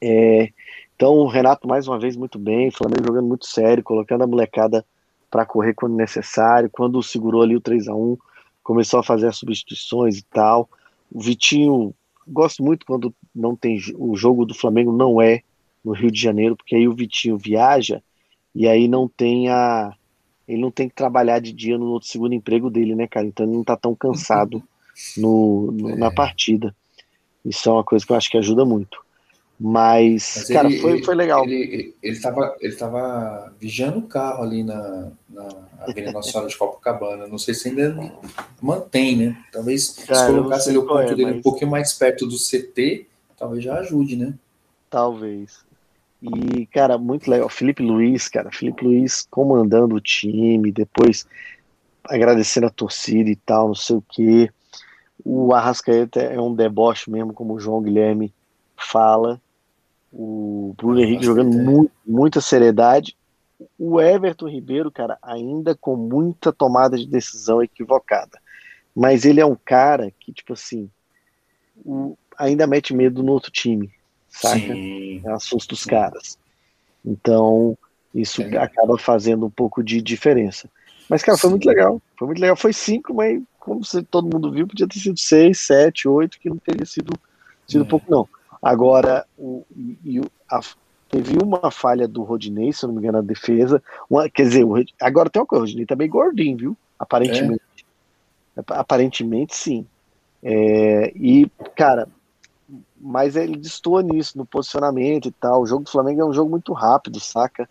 É, então o Renato, mais uma vez, muito bem. O Flamengo jogando muito sério, colocando a molecada para correr quando necessário. Quando segurou ali o 3 a 1 começou a fazer as substituições e tal. O Vitinho gosto muito quando não tem o jogo do Flamengo não é no Rio de Janeiro, porque aí o Vitinho viaja e aí não tem a ele não tem que trabalhar de dia no outro segundo emprego dele, né, cara? Então ele não tá tão cansado no, no- na partida. Isso é uma coisa que eu acho que ajuda muito. Mas,
Mas
cara,
ele-
foi,
ele-
foi legal.
Ele, ele, ele, tava, ele tava vigiando o carro ali na, na Avenida Nossa Senhora de Copacabana. Não sei se ainda mantém, né? Talvez
Cara,
se colocasse ali o
qual
ponto
é,
dele um
mas-
pouquinho mais perto do CT, talvez já ajude, né?
Talvez. E, cara, muito legal. Felipe Luiz, cara, Felipe Luiz comandando o time, depois agradecendo a torcida e tal, não sei o quê. O Arrascaeta é um deboche mesmo, como o João Guilherme fala. O Bruno Henrique jogando é. muito, muita seriedade. O Everton Ribeiro, cara, ainda com muita tomada de decisão equivocada. Mas ele é um cara que, tipo assim, o, ainda mete medo no outro time, saca? Sim. É assusta os caras. Então, isso é. acaba fazendo um pouco de diferença. Mas, cara, foi muito legal. Foi muito legal. Foi cinco, mas como todo mundo viu, podia ter sido seis, sete, oito, que não teria sido, sido é. pouco, não. Agora, o, e, a, teve uma falha do Rodinei, se eu não me engano, na defesa. Uma, quer dizer, o, agora tem uma coisa, o Rodinei tá bem gordinho, viu? Aparentemente. É. Aparentemente, sim. É, e, cara, mas ele destoa nisso, no posicionamento e tal. O jogo do Flamengo é um jogo muito rápido, saca?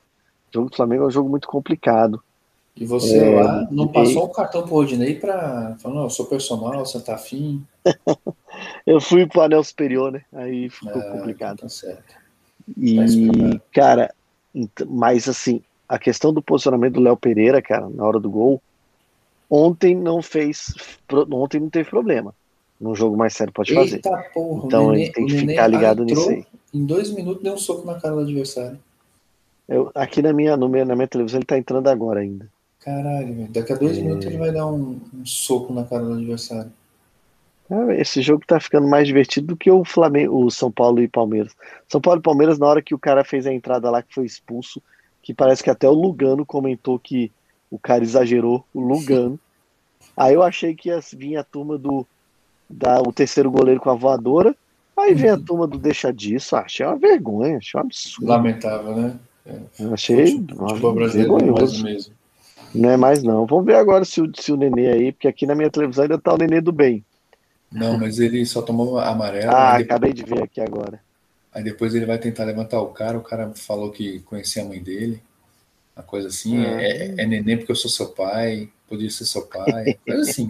O jogo do Flamengo é um jogo muito complicado.
E você é, lá não passou o um cartão pro Rodinei para falar, eu sou personal, você tá afim?
eu fui pro anel superior, né? Aí ficou ah, complicado. Tá certo. E, tá cara, mas assim, a questão do posicionamento do Léo Pereira, cara, na hora do gol, ontem não fez, ontem não teve problema. Num jogo mais sério pode fazer. Eita, porra, então Nenê, ele tem que ficar ligado nisso aí.
Em dois minutos deu um soco na cara do adversário.
Eu, aqui na minha, no meu, na minha televisão ele tá entrando agora ainda.
Caralho, velho. Daqui a dois é... minutos ele vai dar um, um, soco na cara do adversário.
esse jogo tá ficando mais divertido do que o Flamengo, o São Paulo e Palmeiras. São Paulo e Palmeiras, na hora que o cara fez a entrada lá que foi expulso, que parece que até o Lugano comentou que o cara exagerou, o Lugano. Aí eu achei que ia vir a turma do da, o terceiro goleiro com a voadora. Aí vem a uhum. turma do deixa disso. Ah, achei uma vergonha, achei um absurdo.
Lamentável, né?
É, achei futebol brasileiro vergonhoso. mesmo. Não é mais não. Vamos ver agora se o, se o Nenê aí, porque aqui na minha televisão ainda tá o Nenê do bem.
Não, mas ele só tomou amarelo.
Ah, depois... acabei de ver aqui agora.
Aí depois ele vai tentar levantar o cara, o cara falou que conhecia a mãe dele. Uma coisa assim, é, é, é neném porque eu sou seu pai, podia ser seu pai, coisa assim.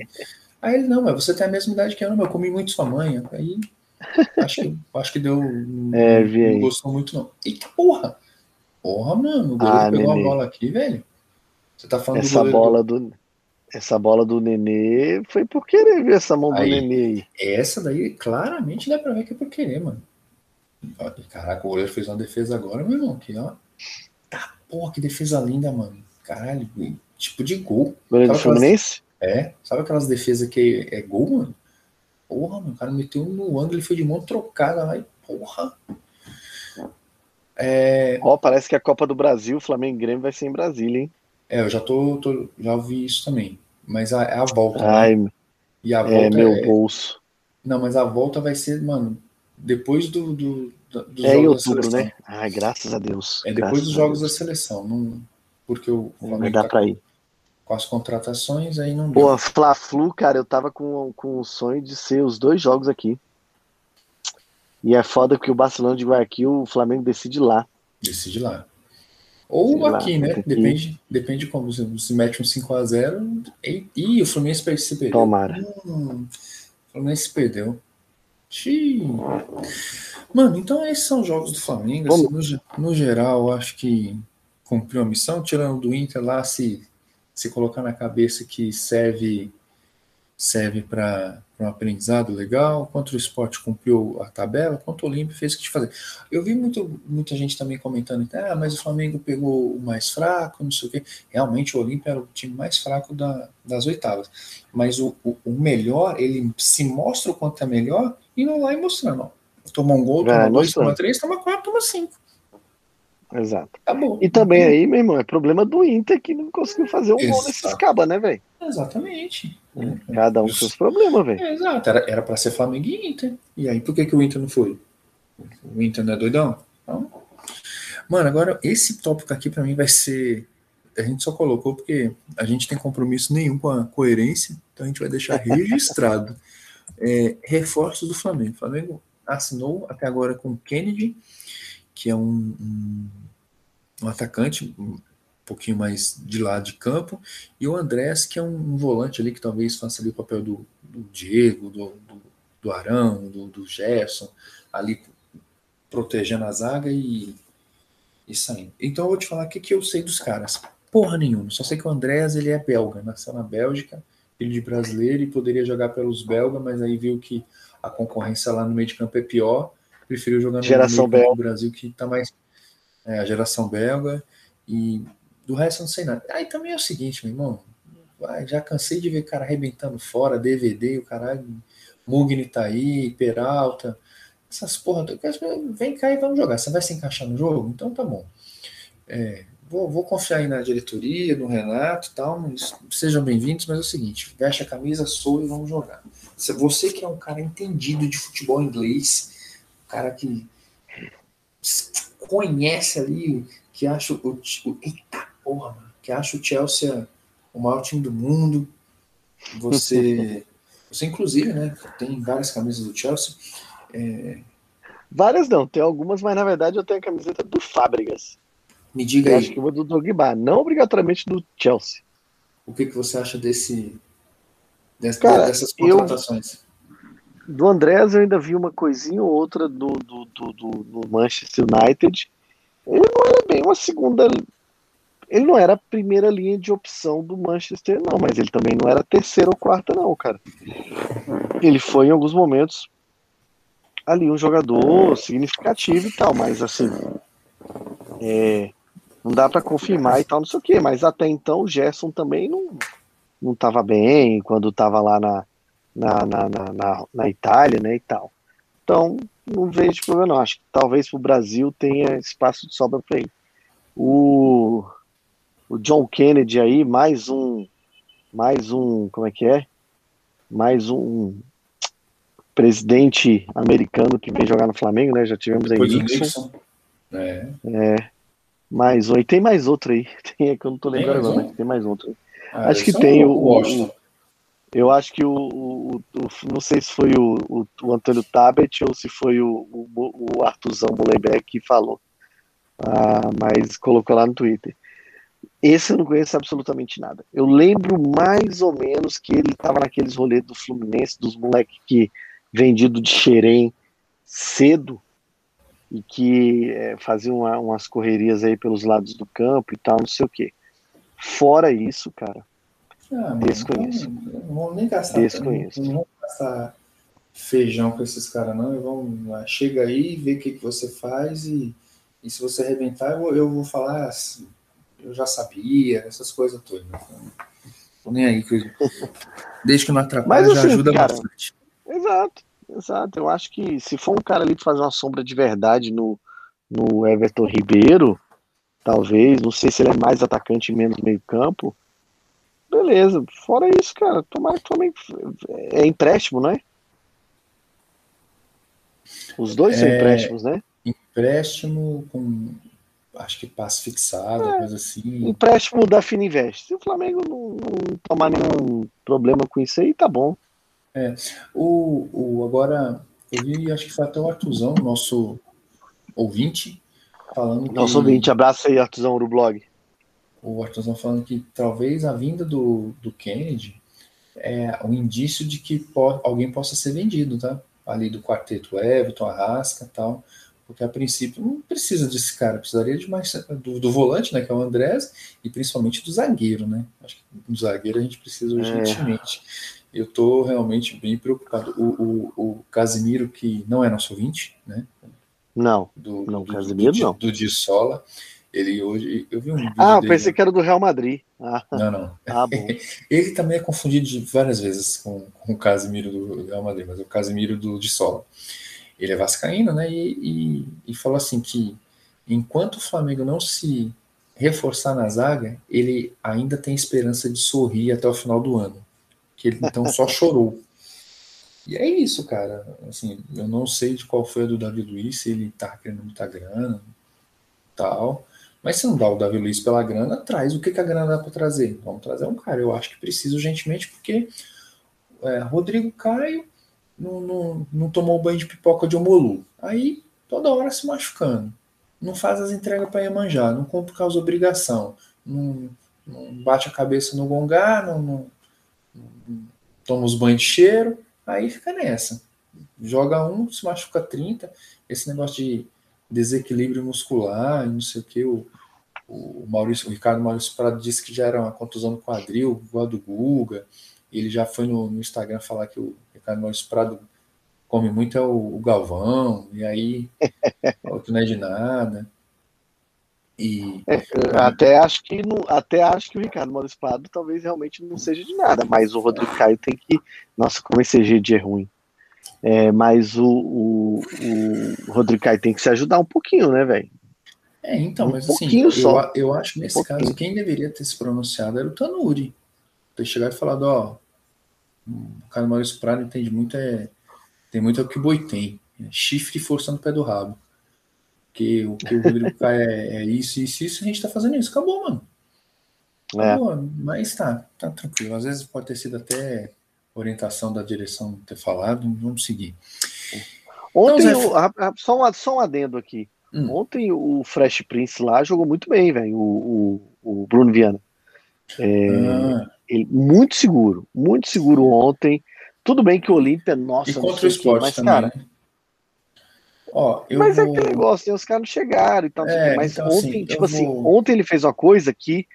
Aí ele, não, mas você tem a mesma idade que eu, não, eu comi muito sua mãe. Aí acho que, acho que deu.
É, não,
não gostou muito, não. Eita porra! Porra, mano, o goleiro ah, pegou nenê. a bola aqui, velho.
Você tá falando essa do bola do... Essa bola do Nenê foi por querer ver essa mão aí, do Nenê aí.
Essa daí claramente dá pra ver que é por querer, mano. Caraca, o goleiro fez uma defesa agora, meu irmão. Aqui, ó. Tá, porra, que defesa linda, mano. Caralho, tipo de gol.
Goleiro do Fluminense?
É, sabe aquelas defesas que é, gol, mano? Porra, mano, o cara meteu no ângulo, ele foi de mão trocada, aí, porra.
É... Ó, parece que a Copa do Brasil, Flamengo e Grêmio vai ser em Brasília, hein?
É, eu já tô, tô já ouvi isso também. Mas a, é a volta.
Né? Ai, né? e a é volta é meu é... bolso.
Não, mas a volta vai ser, mano, depois do, do,
do é em outubro, né? Ai, graças a Deus.
É depois dos jogos da seleção, não, porque o
Flamengo vai dar tá para ir.
Com as contratações aí não
deu. Pô, Fla-Flu, cara, eu tava com, com o sonho de ser os dois jogos aqui. E é foda que o Barcelona de Guayaquil, o Flamengo decide lá.
Decide lá. Ou Sei aqui, lá, né? Depende, depende como se mete um 5x0 e, e, o Fluminense se perdeu.
Tomara.
Hum, o Fluminense perdeu. Xiii. Mano, então esses são os jogos do Flamengo. Assim, no, no, geral, acho que cumpriu a missão, tirando do Inter lá, se, se colocar na cabeça que serve serve para um aprendizado legal, quanto o esporte cumpriu a tabela, quanto o Olímpio fez o que te fazer. Eu vi muito, muita gente também comentando, ah, mas o Flamengo pegou o mais fraco, não sei o quê. Realmente o Olímpio era o time mais fraco da, das oitavas. Mas o, o, o, melhor, ele se mostra o quanto é melhor e não lá e mostrando. Ó. Tomou um gol, toma é, dois, toma três, toma quatro, toma cinco.
Exato. Acabou. E também aí, meu irmão, é problema do Inter que não conseguiu fazer um Exato. gol nesses cabas, né, velho?
Exatamente.
É, cada um com seus problemas, velho.
É, exato, era, era pra ser Flamengo e Inter. E aí, por que, que o Inter não foi? O Inter não é doidão? Então, mano, agora esse tópico aqui pra mim vai ser. A gente só colocou porque a gente tem compromisso nenhum com a coerência, então a gente vai deixar registrado. é, reforços do Flamengo. O Flamengo assinou até agora com o Kennedy, que é um, um, um atacante pouquinho mais de lado de campo, e o Andrés, que é um, um volante ali que talvez faça ali o papel do, do Diego, do, do, do Arão, do, do Gerson, ali protegendo a zaga e, e saindo. Então eu vou te falar o que, que eu sei dos caras. Porra nenhuma. Só sei que o Andrés ele é belga, nasceu na Bélgica, filho de brasileiro e poderia jogar pelos belgas, mas aí viu que a concorrência lá no meio de campo é pior, preferiu jogar no
geração belga.
Brasil que tá mais é, a geração belga e do resto eu não sei nada. Aí também é o seguinte, meu irmão, vai, já cansei de ver cara arrebentando fora, DVD, o caralho, Mugni tá aí, Peralta, essas porra, vem cá e vamos jogar. Você vai se encaixar no jogo? Então tá bom. É, vou, vou, confiar aí na diretoria, no Renato e tal, mas sejam bem-vindos, mas é o seguinte, veste a camisa, sou e vamos jogar. Você que é um cara entendido de futebol inglês, cara que conhece ali, que acha o, o eita porra, mano, que acha o Chelsea o maior time do mundo. Você, você inclusive, né, tem várias camisas do Chelsea. É...
Várias não, tem algumas, mas na verdade eu tenho a camiseta do Fábricas.
Me diga
eu
aí.
Acho que eu vou do Drogba, não obrigatoriamente do Chelsea.
O que, que você acha desse, desse
Cara,
dessas contratações?
Eu, do Andrés eu ainda vi uma coisinha ou outra do, do, do, do, Manchester United. Ele não era bem uma segunda. Ele não era a primeira linha de opção do Manchester, não, mas ele também não era a terceira ou quarta, não, cara. Ele foi em alguns momentos ali um jogador significativo e tal, mas assim. É, não dá para confirmar e tal, não sei o que, mas até então o Gerson também não, não tava bem quando tava lá na, na, na, na, na Itália, né, e tal. Então, não vejo problema não, acho que talvez pro Brasil tenha espaço de sobra para ele. O, o John Kennedy aí, mais um, mais um, como é que é? Mais um presidente americano que vem jogar no Flamengo, né, já tivemos aí
Nixon. Nixon. É.
é. Mais um. E tem mais outro aí. Tem que eu não tô lembrando agora, um? mas tem mais outro.
Ah,
acho que tem o, o, Eu acho que o, o, o, Não sei se foi o, o, o Antônio Tabet ou se foi o, o, o Artuzão Molebeck que falou. Ah, mas colocou lá no Twitter. Esse eu não conheço absolutamente nada. Eu lembro mais ou menos que ele estava naqueles rolês do Fluminense, dos moleques que vendido de xerém cedo e que é, faziam uma, umas correrias aí pelos lados do campo e tal, não sei o que. Fora isso, cara,
ah,
desconheço.
Não, não vamos nem gastar.
Desconheço.
Não, não vamos gastar feijão com esses caras, não. Vamos lá, chega aí, vê o que, que você faz e, e se você arrebentar, eu, eu vou falar assim, eu já sabia, essas coisas todas. Tô nem aí. Desde que não atrapalhe,
Mas,
já
assim,
ajuda
cara,
bastante.
Exato. Exato, eu acho que se for um cara ali que fazer uma sombra de verdade no, no Everton Ribeiro, talvez, não sei se ele é mais atacante e menos meio campo, beleza. Fora isso, cara, tomara que é empréstimo, né? Os dois é, são empréstimos, né?
Empréstimo com acho que passe fixado, é, coisa assim.
Empréstimo da Fininvest. Se o Flamengo não, não tomar nenhum problema com isso aí, tá bom.
É, o, o, agora, eu vi, acho que foi até o Artuzão, nosso ouvinte, falando
Nosso
que,
ouvinte, abraço aí, Artuzão, do blog.
O Artuzão falando que talvez a vinda do, do Kennedy é um indício de que po alguém possa ser vendido, tá? Ali do quarteto Everton, Arrasca e tal, porque a princípio não precisa desse cara, precisaria de mais do, do, volante, né, que é o Andrés, e principalmente do zagueiro, né? Acho que do zagueiro a gente precisa urgentemente. É eu estou realmente bem preocupado. O, o, o Casimiro, que não é nosso ouvinte, né?
Não,
do,
não,
do,
Casimiro
do,
não.
Do Di Sola, ele hoje, eu vi um vídeo
Ah,
dele,
pensei que era do Real Madrid. Ah,
Não, não.
ah.
Ele também é confundido de várias vezes com, com o Casimiro do Real Madrid, mas é o Casimiro do Di Sola. Ele é vascaíno, né? E, e, e falou assim que enquanto o Flamengo não se reforçar na zaga, ele ainda tem esperança de sorrir até o final do ano que ele então só chorou. E é isso, cara. Assim, eu não sei de qual foi a do Davi Luiz, se ele tá querendo muita grana, tal. Mas se não dá o Davi Luiz pela grana, traz o que, que a grana dá para trazer. Vamos trazer um cara. Eu acho que precisa urgentemente, porque é, Rodrigo Caio não, não, não tomou banho de pipoca de Omolu. Aí, toda hora se machucando. Não faz as entregas para Iemanjá, não por causa de obrigação. Não, não bate a cabeça no gongá, não, não toma os banhos de cheiro, aí fica nessa. Joga um, se machuca 30. Esse negócio de desequilíbrio muscular, não sei o que, o, o Maurício, o Ricardo Maurício Prado disse que já era uma contusão no quadril, igual do Guga, ele já foi no, no, Instagram falar que o Ricardo Maurício Prado come muito é o, o Galvão, e aí outro não é de nada.
E, é, até acho que não, até acho que o Ricardo Maurício Prado talvez realmente não seja de nada, mas o Rodrigo Caio tem que. Nossa, como esse GG é ruim. É, mas o, o, o Rodrigo Caio tem que se ajudar um pouquinho, né, velho?
É, então, um mas assim, eu, só. eu acho nesse um caso quem deveria ter se pronunciado era o Tanuri. Ter chegado e falado, ó, o cara Maurício Prado entende muito, é, tem muito é o que o boi tem. É chifre e força no pé do rabo. Que o que o Rodrigo Caio é, é isso, isso, isso, a gente tá fazendo isso. Acabou, mano. É. Acabou, é. mas tá, tá tranquilo. Às vezes pode ter sido até orientação da direção ter falado, vamos seguir.
Ontem, então, Zé... só, um, só um adendo aqui. Hum. Ontem o Fresh Prince lá jogou muito bem, velho, o, o, o, Bruno Viana. É, ah. ele, muito seguro, muito seguro ontem. Tudo bem que o Olímpia, nossa,
e contra o esporte mas, também, cara, né?
Ó, mas é vou... é aquele negócio, né, os caras não chegaram e tal. É, mas então, ontem, assim, tipo assim, vou... ontem ele fez uma coisa que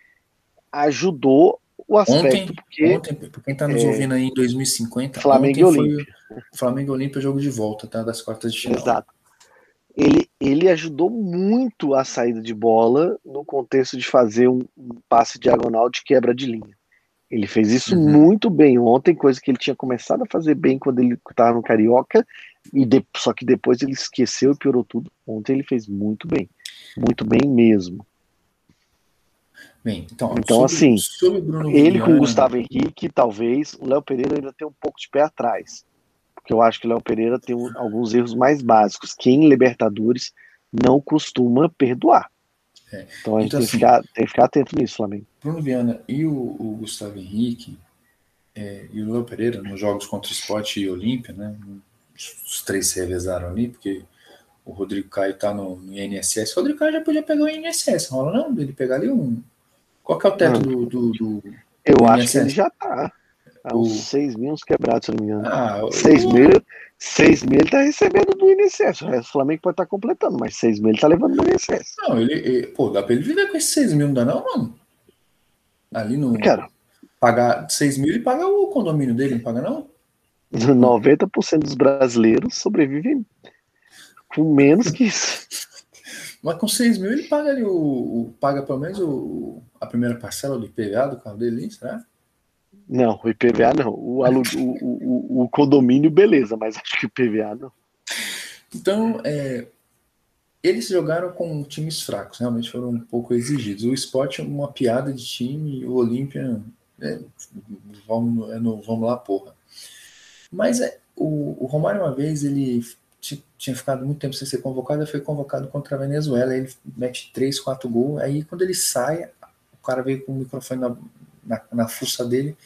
ajudou o aspecto.
Ontem,
porque,
ontem, pra quem tá nos é, ouvindo aí em 2050,
Flamengo e Olímpia.
Flamengo e Olímpia jogo de volta, tá? Das quartas de final.
Exato. Ele, ele ajudou muito a saída de bola no contexto de fazer um, um passe diagonal de quebra de linha. Ele fez isso uhum. muito bem ontem, coisa que ele tinha começado a fazer bem quando ele estava no Carioca, e de, só que depois ele esqueceu e piorou tudo. Ontem ele fez muito bem. Muito bem mesmo.
Bem, então,
então sobre, assim, sobre ele com o Gustavo Henrique, talvez, o Léo Pereira ainda tem um pouco de pé atrás. Porque eu acho que o Léo Pereira tem um, alguns erros mais básicos, que em Libertadores não costuma perdoar. É. Então a gente então, tem, assim, que ficar, tem que ficar atento nisso, Flamengo.
Bruno Viana e o, o Gustavo Henrique é, e o Léo Pereira, nos jogos contra o Sport e Olímpia, né? Os três se revezaram ali, porque o Rodrigo Caio tá no, no INSS. O Rodrigo Caio já podia pegar o INSS, rola não? Ele pegar ali um, qual que é o teto do, do, do,
Eu do acho que ele já tá. Há uns o... 6 mil uns quebrados, se não me engano. Ah, 6 mil, 6 mil ele tá recebendo do INSS. O resto do Flamengo pode estar tá completando, mas 6 mil ele tá levando do INSS.
Não, ele, ele, Pô, dá pra ele viver com esses 6 mil, não dá não, mano? Ali no.
Quero.
Pagar 6 mil e paga o condomínio dele, não paga não?
90% dos brasileiros sobrevivem com menos que isso.
Mas com 6 mil ele paga ali o, o, paga pelo menos o, a primeira parcela do IPVA do carro dele, será?
Não, o IPVA não. O, o, o, o, condomínio, beleza, mas acho que o IPVA não.
Então, é, eles jogaram com times fracos, realmente foram um pouco exigidos. O Sport é uma piada de time, o Olímpia é, vamos, é no, vamos lá, porra. Mas é, o, o Romário, uma vez, ele tinha ficado muito tempo sem ser convocado, foi convocado contra a Venezuela, ele mete 3, 4 gols, aí quando ele sai, o cara veio com o microfone na, na, na fuça dele,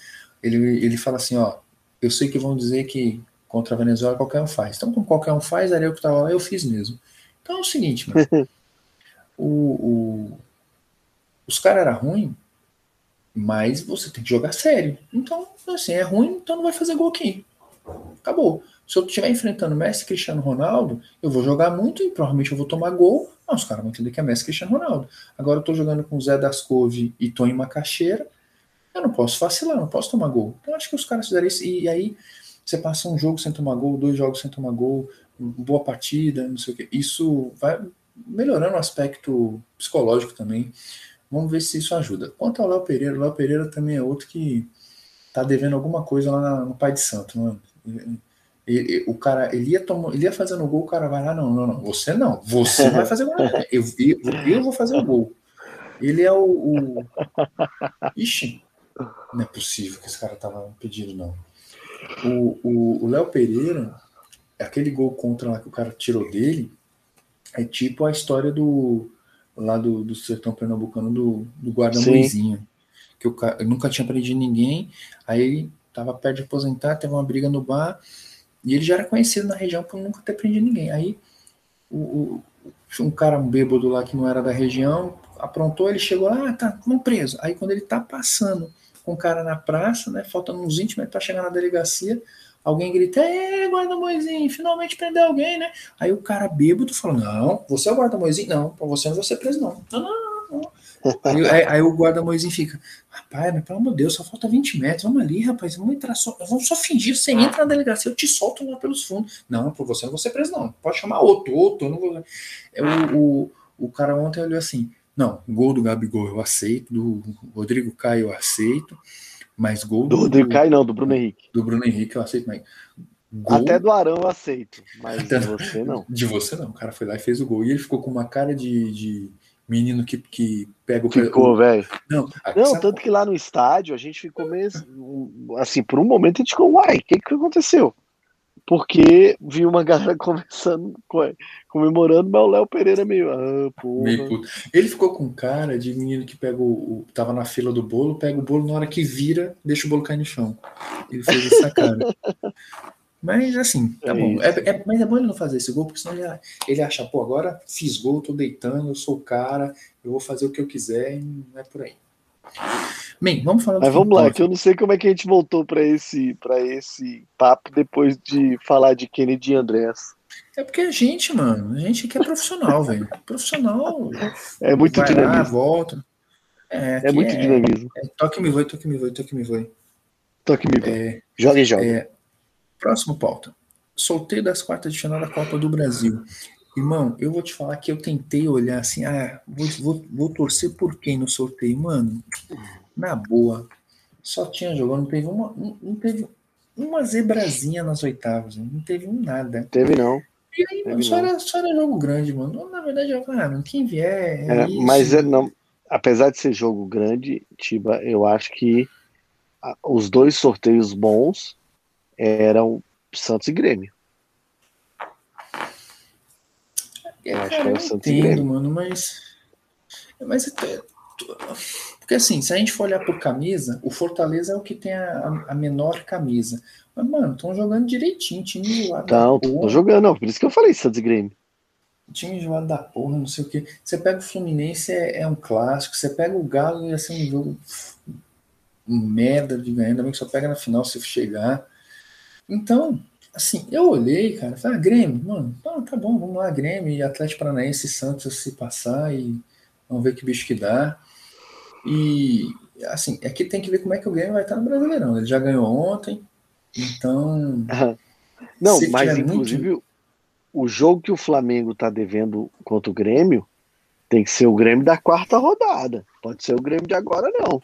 ele, ele fala assim, ó, eu sei que vão dizer que contra a Venezuela qualquer um faz, então como qualquer um faz, era eu que tava lá, eu fiz mesmo. Então é o seguinte, mano, o, o, os caras eram ruins, mas você tem que jogar sério. Então, assim, é ruim, então não vai fazer gol aqui. Acabou. Se eu estiver enfrentando Messi e Cristiano Ronaldo, eu vou jogar muito e provavelmente eu vou tomar gol. Não, os caras vão entender que é Messi e Cristiano Ronaldo. Agora eu estou jogando com Zé das Couve e Tony Macaxeira. Eu não posso vacilar, não posso tomar gol. Então acho que os caras fizeram isso. E, aí você passa um jogo sem tomar gol, dois jogos sem tomar gol, boa partida, não sei o quê. Isso vai melhorando o aspecto psicológico também. Vamos ver se isso ajuda. Quanto ao Léo Pereira, o Léo Pereira também é outro que tá devendo alguma coisa lá no Pai de Santo, mano. Ele, o cara, ele ia, tomar, ele ia fazendo o gol, o cara vai lá, não, não, não, você não, você vai fazer o gol, eu, eu, eu vou fazer o gol. Ele é o, o... Ixi, não é possível que esse cara tava pedindo, não. O Léo Pereira, aquele gol contra lá que o cara tirou dele, é tipo a história do lá do, do sertão pernambucano do, do guarda Moizinho. Que o cara, nunca tinha prendido ninguém, aí ele tava perto de aposentar, teve uma briga no bar, e ele já era conhecido na região por nunca ter prendido ninguém. Aí o, o, um cara bêbado lá que não era da região aprontou, ele chegou lá, ah, tá, vamos preso. Aí quando ele tá passando com o cara na praça, né? Faltando uns 20 metros para chegar na delegacia. Alguém grita, é, guarda-moizinho, finalmente prendeu alguém, né? Aí o cara bêbado falou, não, você é o guarda-moizinho? Não, pra você não vou ser preso, não. Não, não, não. não. Aí, aí, aí, o guarda-moizinho fica, rapaz, mas pelo amor de Deus, só falta 20 metros, vamos ali, rapaz, vamos entrar só, vamos só fingir, você entra na delegacia, eu te solto lá pelos fundos. Não, por você não vou ser preso, não. Pode chamar outro, outro, não vou. É, o, o, o cara ontem olhou assim, não, gol do Gabigol eu aceito, do Rodrigo Caio eu aceito, mas gol
do, do Rodrigo Caio não, do Bruno Henrique.
Do Bruno Henrique eu aceito, mas
Gol... Até do Arão eu aceito, mas Até... de você não.
De você não. O cara foi lá e fez o gol. E ele ficou com uma cara de, de menino que, que pega o.
Ficou, velho. Não, não sabe... tanto que lá no estádio a gente ficou meio. Assim, por um momento a gente ficou, uai, o que, que aconteceu? Porque vi uma galera conversando, comemorando, mas o Léo Pereira meio. Ah, porra. Meio
Ele ficou com cara de menino que pega o, o. Tava na fila do bolo, pega o bolo na hora que vira, deixa o bolo cair no chão. Ele fez essa cara. Mas assim, tá é bom. É, é, mas é bom ele não fazer esse gol, porque senão ele, ele acha, pô, agora fiz gol, tô deitando, eu sou o cara, eu vou fazer o que eu quiser e não é por aí. Bem, vamos falar
Mas vamos lá, que eu não sei como é que a gente voltou para esse, esse papo depois de falar de Kennedy e Andrés.
É porque a gente, mano, a gente que é profissional, velho. Profissional.
É muito vai dinamismo. Lá,
volta.
É, é muito é, dinamismo.
É, toque me voe, toque me voe, toque me voe.
Toque me voe. É, joga e joga.
É, Próximo pauta. Solteiro das quartas de final da Copa do Brasil. Irmão, eu vou te falar que eu tentei olhar assim, ah, vou, vou, vou torcer por quem no sorteio? Mano, na boa, só tinha jogado, não teve uma, não teve uma zebrazinha nas oitavas, não teve um nada.
Teve não.
E aí, mano, só, era, só era jogo grande, mano. Na verdade, eu falei, ah, quem vier.
É, é mas é, não, apesar de ser jogo grande, Tiba, eu acho que os dois sorteios bons eram Santos e Grêmio.
É, eu acho que era Santos entendo, e Grêmio. mano, mas. Mas porque assim, se a gente for olhar por camisa, o Fortaleza é o que tem a, a menor camisa. Mas, mano, estão jogando direitinho, time
zoado. Não, tô jogando, não. Por isso que eu falei Santos e Grêmio.
Time zoado da porra, não sei o que. Você pega o Fluminense, é, é, um clássico. Você pega o Galo, ia ser um jogo um merda de ganhar. Ainda bem que só pega na final se chegar. Então, assim, eu olhei, cara, falei, ah, Grêmio, mano, tá, tá bom, vamos lá, Grêmio e Atlético Paranaense e Santos se passar e vamos ver que bicho que dá. E, assim, aqui tem que ver como é que o Grêmio vai estar no Brasileirão. Ele já ganhou ontem, então.
Não, mas inclusive muito... o jogo que o Flamengo tá devendo contra o Grêmio tem que ser o Grêmio da quarta rodada. Pode ser o Grêmio de agora, não.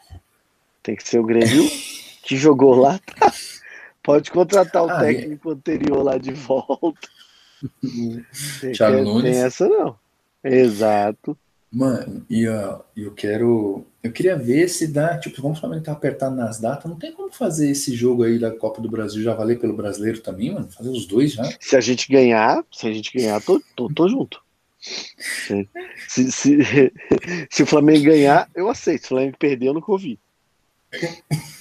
Tem que ser o Grêmio que jogou lá atrás. Pode contratar o ah, técnico é. anterior lá de volta.
Thiago Nunes.
Tem essa não. Exato.
Mano, e ó, eu quero. Eu queria ver se dá. Tipo, vamos tá apertado nas datas. Não tem como fazer esse jogo aí da Copa do Brasil já valer pelo brasileiro também, mano? Fazer os dois já.
Se a gente ganhar, se a gente ganhar, tô, tô, tô junto. Se, se, se, o Flamengo ganhar, eu aceito. Se o Flamengo perder, eu não ouvi.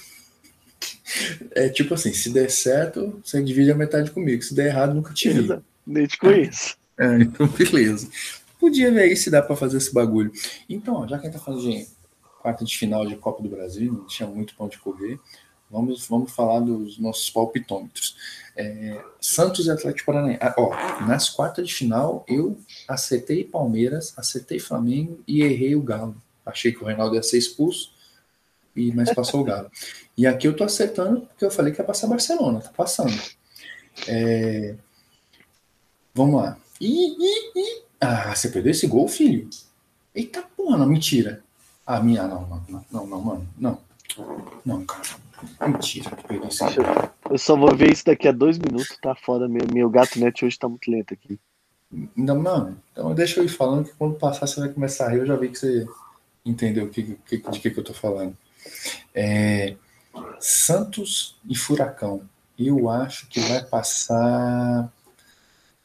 É tipo assim, se der certo, você divide a metade comigo. Se der errado, nunca te vi.
Nem te conheço.
É, então beleza. Podia ver aí se dá para fazer esse bagulho. Então, já que a gente tá falando de quarta de final de Copa do Brasil, não tinha muito pão de correr, vamos, vamos falar dos nossos palpitômetros. É, Santos e Atlético Paranaense. Ah, ó, nas quartas de final, eu acertei Palmeiras, acertei Flamengo e errei o Galo. Achei que o Reinaldo ia ser expulso, e mas passou o Galo. E aqui eu tô acertando porque eu falei que ia passar Barcelona, tá passando. É... Vamos lá. Ih, ih, ih. Ah, você perdeu esse gol, filho? Eita porra, não, mentira. Ah, minha, não, não, não, não, mano, não. Não, cara. Mentira que perdeu esse gol.
Eu só vou ver isso daqui a dois minutos, tá foda. Meu, meu gato net hoje tá muito lento aqui.
Não, mano, então deixa eu ir falando que quando passar você vai começar a rir. Eu já vi que você entendeu que, que, de que, que eu tô falando. É, Santos e Furacão. Eu acho que vai passar.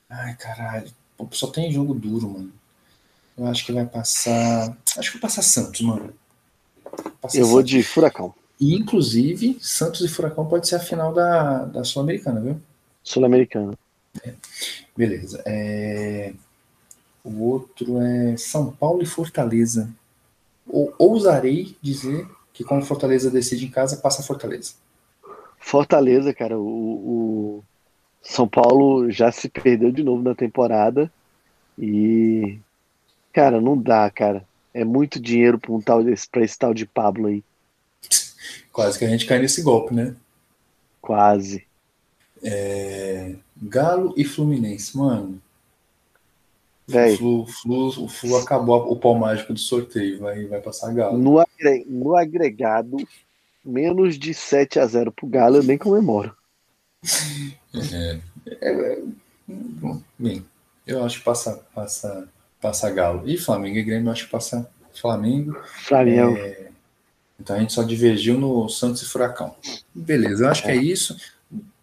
Ai, caralho. Só tem jogo duro, mano. Eu acho que vai passar. Acho que vai passar Santos, mano.
Eu vou de Furacão.
E, inclusive, Santos e Furacão pode ser a final da, da Sul-Americana, viu?
Sul-Americana.
É. Beleza. É... O outro é São Paulo e Fortaleza. Ou, ousarei dizer que como Fortaleza decide em casa, passa Fortaleza.
Fortaleza, cara, o, o São Paulo já se perdeu de novo na temporada e, cara, não dá, cara. É muito dinheiro para um tal para esse tal de Pablo aí.
Quase que a gente cai nesse golpe, né?
Quase.
É... Galo e Fluminense, mano.
Véi,
O Flu, Flu- o Flu acabou o pau mágico do sorteio, vai, vai passar Galo.
no, agre- no agregado, menos de 7 a 0 pro Galo, eu nem comemoro.
É, é, bom, bem, eu acho que passa, passa, passa Galo. E Flamengo e Grêmio, eu acho que passa Flamengo.
Flamengo.
É, então a gente só divergiu no Santos e Furacão. Beleza, eu acho que é isso.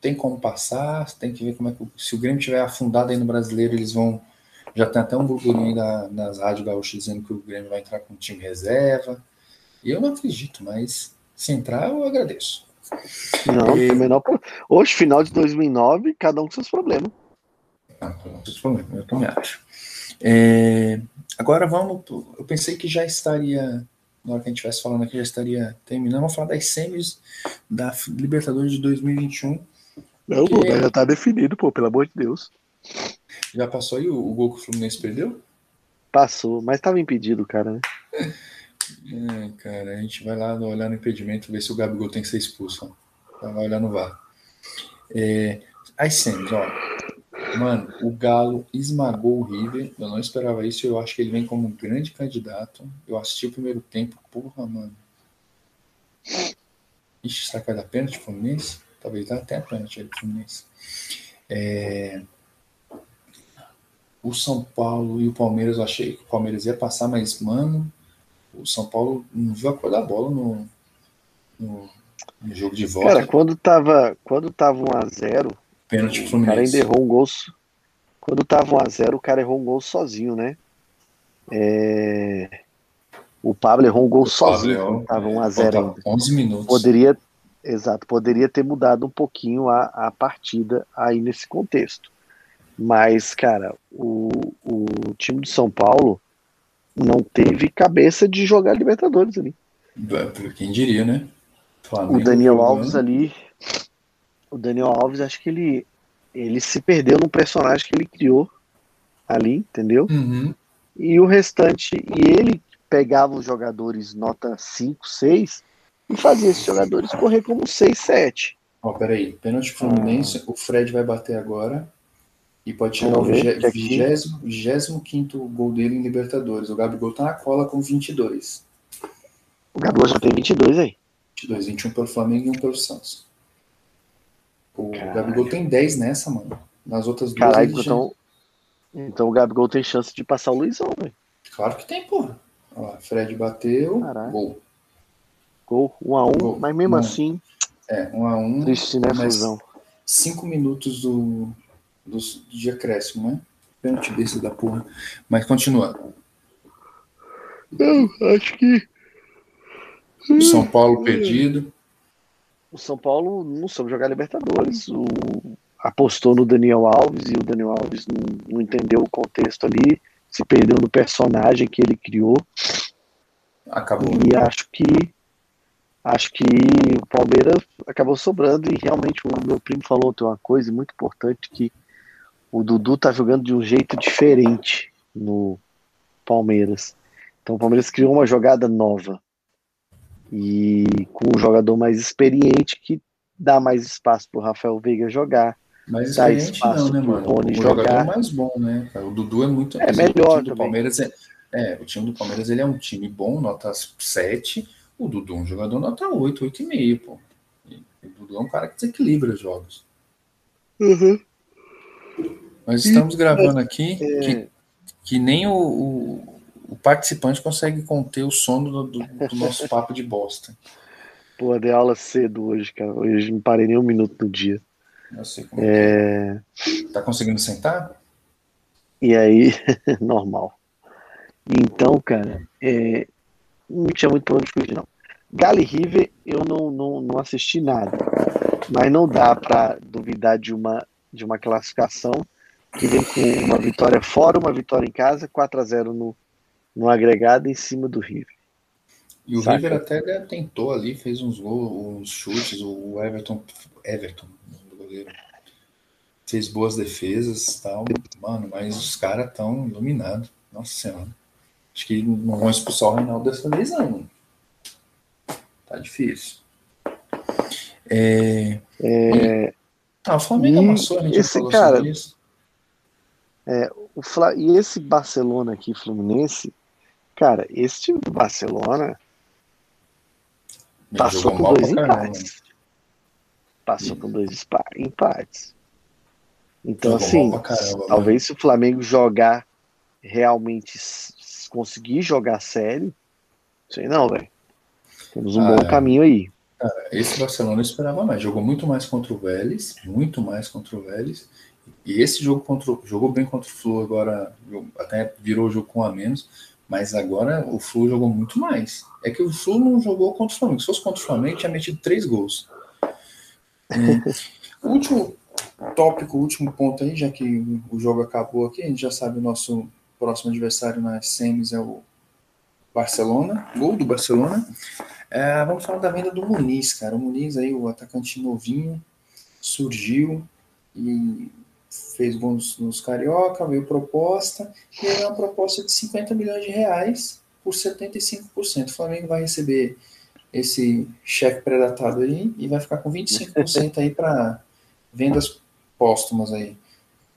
Tem como passar, tem que ver como é que. Se o Grêmio tiver afundado aí no brasileiro, eles vão. Já tem até um burburinho aí da- nas rádios gaúchas dizendo que o Grêmio vai entrar com time reserva. Eu não acredito, mas se entrar, eu agradeço.
Não,
e-
Hoje, final de 2009, cada um com seus problemas.
Ah, não tem problema, eu também acho. É, agora vamos. pro- Eu pensei que já estaria. Na hora que a gente estivesse falando aqui, já estaria terminando. Vamos falar das semis da Libertadores de 2021.
Não,
Que-
pô, já tá definido, pô, pelo amor de Deus.
Já passou aí o, o gol que o Fluminense perdeu?
Passou, mas tava impedido, cara, né?
É, cara, a gente vai lá olhar no impedimento, ver se o Gabigol tem que ser expulso. ó. Vai olhar no VAR. É, as semis, ó. Mano, o Galo esmagou o River. Eu não esperava isso. Eu acho que ele vem como um grande candidato. Eu assisti o primeiro tempo. Porra, mano. Ixi, será que vai dar pênalti Fluminense? Talvez dá até pênalti aí Fluminense. É, O São Paulo e o Palmeiras, eu achei que o Palmeiras ia passar, mas, mano, o São Paulo não viu a cor da bola no, no, no jogo de volta.
Cara, quando tava, quando tava 1x0,
pênalti pro
o cara
Fluminense.
ainda errou um gol. Quando tava 1x0, o cara errou um gol sozinho, né? É, O Pablo errou um gol sozinho
Pablo,
tava
é,
1x0
faltava
ainda.
11 minutos.
Poderia, exato, poderia ter mudado um pouquinho a, a partida aí nesse contexto. Mas, cara, o, o time do São Paulo não teve cabeça de jogar Libertadores ali.
É, Quem diria, né? Flamengo
O Daniel. Alves ali, o Daniel Alves, acho que ele, ele se perdeu no personagem que ele criou ali, entendeu?
Uhum.
E o restante, e ele pegava os jogadores nota 5, 6 e fazia esses jogadores correr como 6, 7.
Ó, peraí. Pênalti Fluminense. O Fred vai bater agora. E pode chegar
Vamos
o
ver, que aqui-
25 gol dele em Libertadores. O Gabigol tá na cola com 22.
O Gabigol já tem 22 aí.
22, 21 pelo Flamengo e um pelo Santos. O
Caralho.
Gabigol tem 10 nessa, mano. Nas outras duas.
Caralho, então, então o Gabigol tem chance de passar o Luizão, velho.
Claro que tem, porra. Ó, lá, Fred bateu.
Caralho.
Gol.
Gol 1 a 1
Gol.
mas mesmo
Mano,
assim,
É, 1 a 1
triste, né,
mas-
Fusão?
5 minutos do, do, de acréscimo, né? Pênalti desse da porra. Mas continua.
Não, acho que
O São Paulo perdido.
o São Paulo não soube jogar Libertadores. O, apostou no Daniel Alves e o Daniel Alves não, não entendeu o contexto ali, se perdeu no personagem que ele criou.
Acabou.
E acho que acho que o Palmeiras acabou sobrando e realmente o meu primo falou tem uma coisa muito importante que o Dudu tá jogando de um jeito diferente no Palmeiras. Então o Palmeiras criou uma jogada nova e com um jogador mais experiente que dá mais espaço pro Rafael Veiga jogar.
Mas
Dá espaço
não, né, mano? O jogador
jogar.
mais bom, né? O Dudu é muito.
É melhor
O time do. Palmeiras é, é, o time do Palmeiras ele é um time bom, nota 7. O Dudu é um jogador nota 8, 8,5, pô. E o Dudu é um cara que desequilibra os jogos. Nós estamos gravando aqui
É.
que, que nem o, o, o participante consegue conter o sono do, do- do nosso papo de bosta.
Pô, dei aula cedo hoje, cara. Hoje não parei nem um minuto no dia.
Eu sei como é. que
É,
é. Tá conseguindo sentar?
E aí, normal. Então, cara, é, não tinha muito pra onde fugir, não. Galo e River, eu não, não, não assisti nada. Mas não dá pra duvidar de uma, de uma classificação que vem com uma vitória fora, uma vitória em casa, 4 a 0 no, no agregado em cima do River.
E o Saca. River até tentou ali, fez uns gols, uns chutes, o Everton, Everton, o goleiro, fez boas defesas tal, mano, mas os caras tão iluminados. Nossa senhora. Acho que não vão expulsar o Reinaldo dessa vez, não. Mano. Tá difícil. É...
é...
Ah, o Flamengo amassou, a gente
esse
falou
cara, sobre isso. É, o Fla... E esse Barcelona aqui, Fluminense, cara, esse time do Barcelona passou com dois empates. Passou com dois empates. Então, assim, caramba, talvez se o Flamengo jogar realmente conseguir jogar sério, sei não, velho. Temos um ah, bom é. caminho aí.
Cara, esse Barcelona eu esperava mais. Jogou muito mais contra o Vélez, muito mais contra o Vélez. E esse jogo contra, jogou bem contra o Flu agora, até virou jogo com a menos, mas agora o Flu jogou muito mais. É que o Flu não jogou contra o Flamengo. Se fosse contra o Flamengo, tinha metido três gols. o último tópico, último ponto aí, já que o jogo acabou aqui, a gente já sabe o nosso próximo adversário nas semis é o Barcelona, gol do Barcelona. É, vamos falar da venda do Muniz, cara. O Muniz aí, o atacante novinho, surgiu e fez bons nos Carioca, veio proposta, e é uma proposta de 50 milhões de reais por 75%. O Flamengo vai receber esse cheque predatado aí e vai ficar com 25% aí para vendas póstumas aí,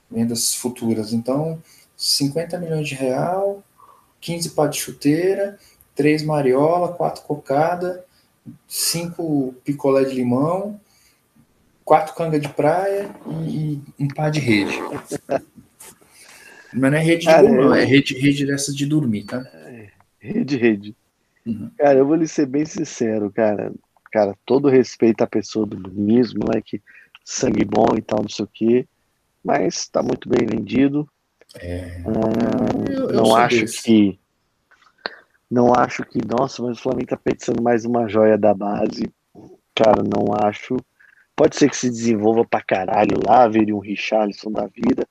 vendas futuras. Então, 50 milhões de real, 15 pá de chuteira, 3 mariola, 4 cocada, 5 picolé de limão, 4 canga de praia e, e um pá de rede. Mas não é rede de Cara, não, é rede, rede dessas de dormir, tá? É,
rede, rede. Uhum. Cara, eu vou lhe ser bem sincero, cara. Cara, todo respeito à pessoa do mesmo, moleque, sangue bom e tal, não sei o quê. Mas tá muito bem vendido.
É...
Hum, eu, eu não acho desse. que. Não acho que. Nossa, mas o Flamengo tá pensando mais uma joia da base. Cara, não acho. Pode ser que se desenvolva pra caralho lá, veria um Richarlison da vida.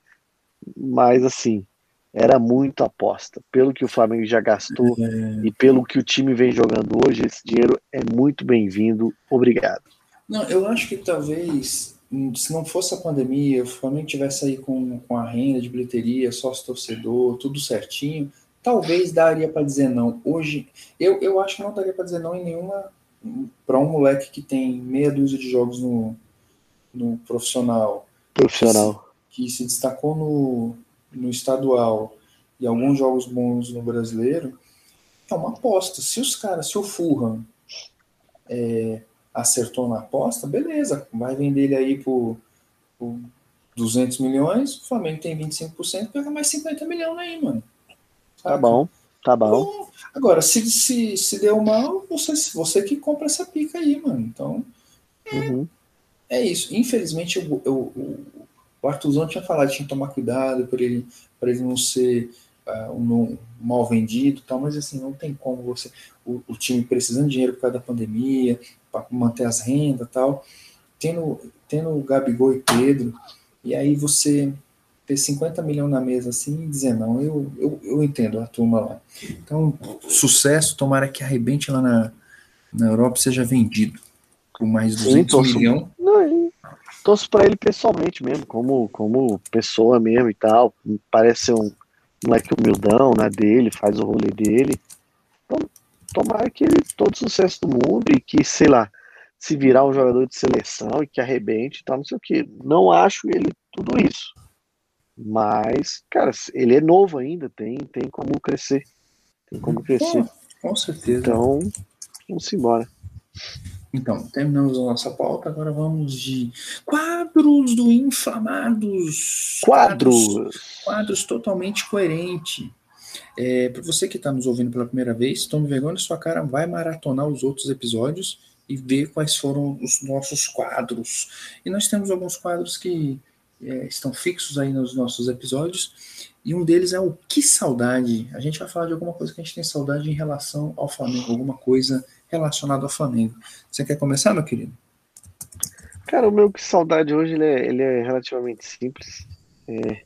Mas assim, era muito aposta. Pelo que o Flamengo já gastou é... e pelo que o time vem jogando hoje, esse dinheiro é muito bem-vindo. Obrigado.
Não, eu acho que talvez se não fosse a pandemia, o Flamengo tivesse aí com, com a renda de bilheteria, sócio torcedor, tudo certinho, talvez daria para dizer não. Hoje, eu, eu acho que não daria para dizer não em nenhuma. Para um moleque que tem meia dúzia de jogos no, no profissional,
profissional.
Que, se, que se destacou no, no estadual e alguns jogos bons no brasileiro, é uma aposta. Se os caras, se o Fulham é, acertou na aposta, beleza, vai vender ele aí por, por 200 milhões, o Flamengo tem 25%, pega mais 50 milhões aí, mano.
Sabe? Tá bom, tá bom.
Agora, se, se, se deu mal, você, você que compra essa pica aí, mano. Então, é, uhum. é isso. Infelizmente, eu, eu, eu, o Arthurzão tinha falado, tinha que tomar cuidado para ele, ele não ser uh, um, mal vendido tal, mas assim, não tem como você. O, o time precisando de dinheiro por causa da pandemia, para manter as rendas tal, tendo, tendo o Gabigol e Pedro, e aí você ter 50 milhões na mesa assim e dizer não, eu, eu, eu entendo a turma lá. Então, sucesso, tomara que arrebente lá na, na Europa seja vendido por mais de 200 milhões.
Torço para ele pessoalmente mesmo, como, como pessoa mesmo e tal. Parece ser um moleque humildão, né, dele, faz o rolê dele. Então, tomara que ele todo sucesso do mundo e que, sei lá, se virar um jogador de seleção e que arrebente e tal, não sei o que. Não acho ele tudo isso. Mas, cara, ele é novo ainda, tem, tem como crescer. Tem como crescer.
com certeza.
Então, vamos embora.
Então, terminamos a nossa pauta, agora vamos de quadros do Inflamados.
Quadros!
Quadros, quadros totalmente coerente. É, para você que está nos ouvindo pela primeira vez, tome vergonha na sua cara, vai maratonar os outros episódios e ver quais foram os nossos quadros. E nós temos alguns quadros que é, estão fixos aí nos nossos episódios, e um deles é o Que Saudade. A gente vai falar de alguma coisa que a gente tem saudade em relação ao Flamengo, alguma coisa relacionada ao Flamengo. Você quer começar, meu querido?
Cara, o meu Que Saudade hoje ele é, ele é relativamente simples. É,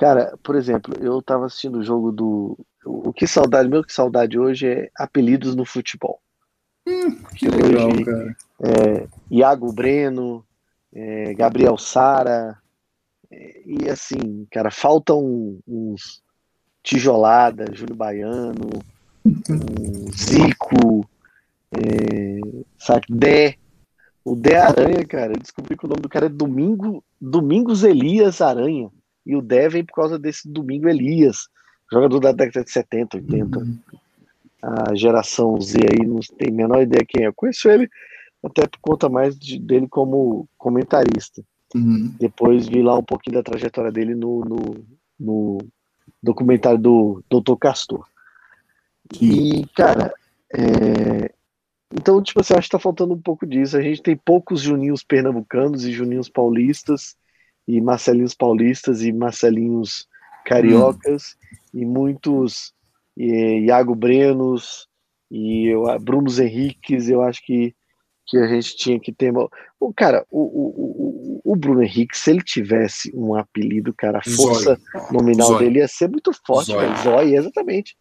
Cara, por exemplo, eu tava assistindo o jogo do. o que saudade, meu que saudade hoje é apelidos no futebol.
Hum, que legal,
hoje,
cara.
É, Iago Breno, é, Gabriel Sara, é, e assim, cara, faltam uns tijolada, Júlio Baiano, um Zico, é, sabe, Dé, o Dé Aranha, cara, eu descobri que o nome do cara é Domingo, Domingos Elias Aranha, e o Dé vem por causa desse Domingo Elias, jogador da década de 70, 80. Uhum. A geração Z aí não tem a menor ideia quem é. Eu conheço ele até por conta mais de, dele como comentarista.
Uhum.
Depois vi lá um pouquinho da trajetória dele no, no, no documentário do Dr. Castor. E, cara, é... então, tipo assim, acho que tá faltando um pouco disso. A gente tem poucos Juninhos pernambucanos e Juninhos paulistas, e Marcelinhos paulistas e Marcelinhos cariocas, hum. e muitos e, Iago Brenos e eu, Brunos Henriques. Eu acho que que a gente tinha que ter. O cara, o, o, o, o Bruno Henrique, se ele tivesse um apelido, cara, a força nominal dele ia ser muito forte, Zói. cara. Zói, exatamente.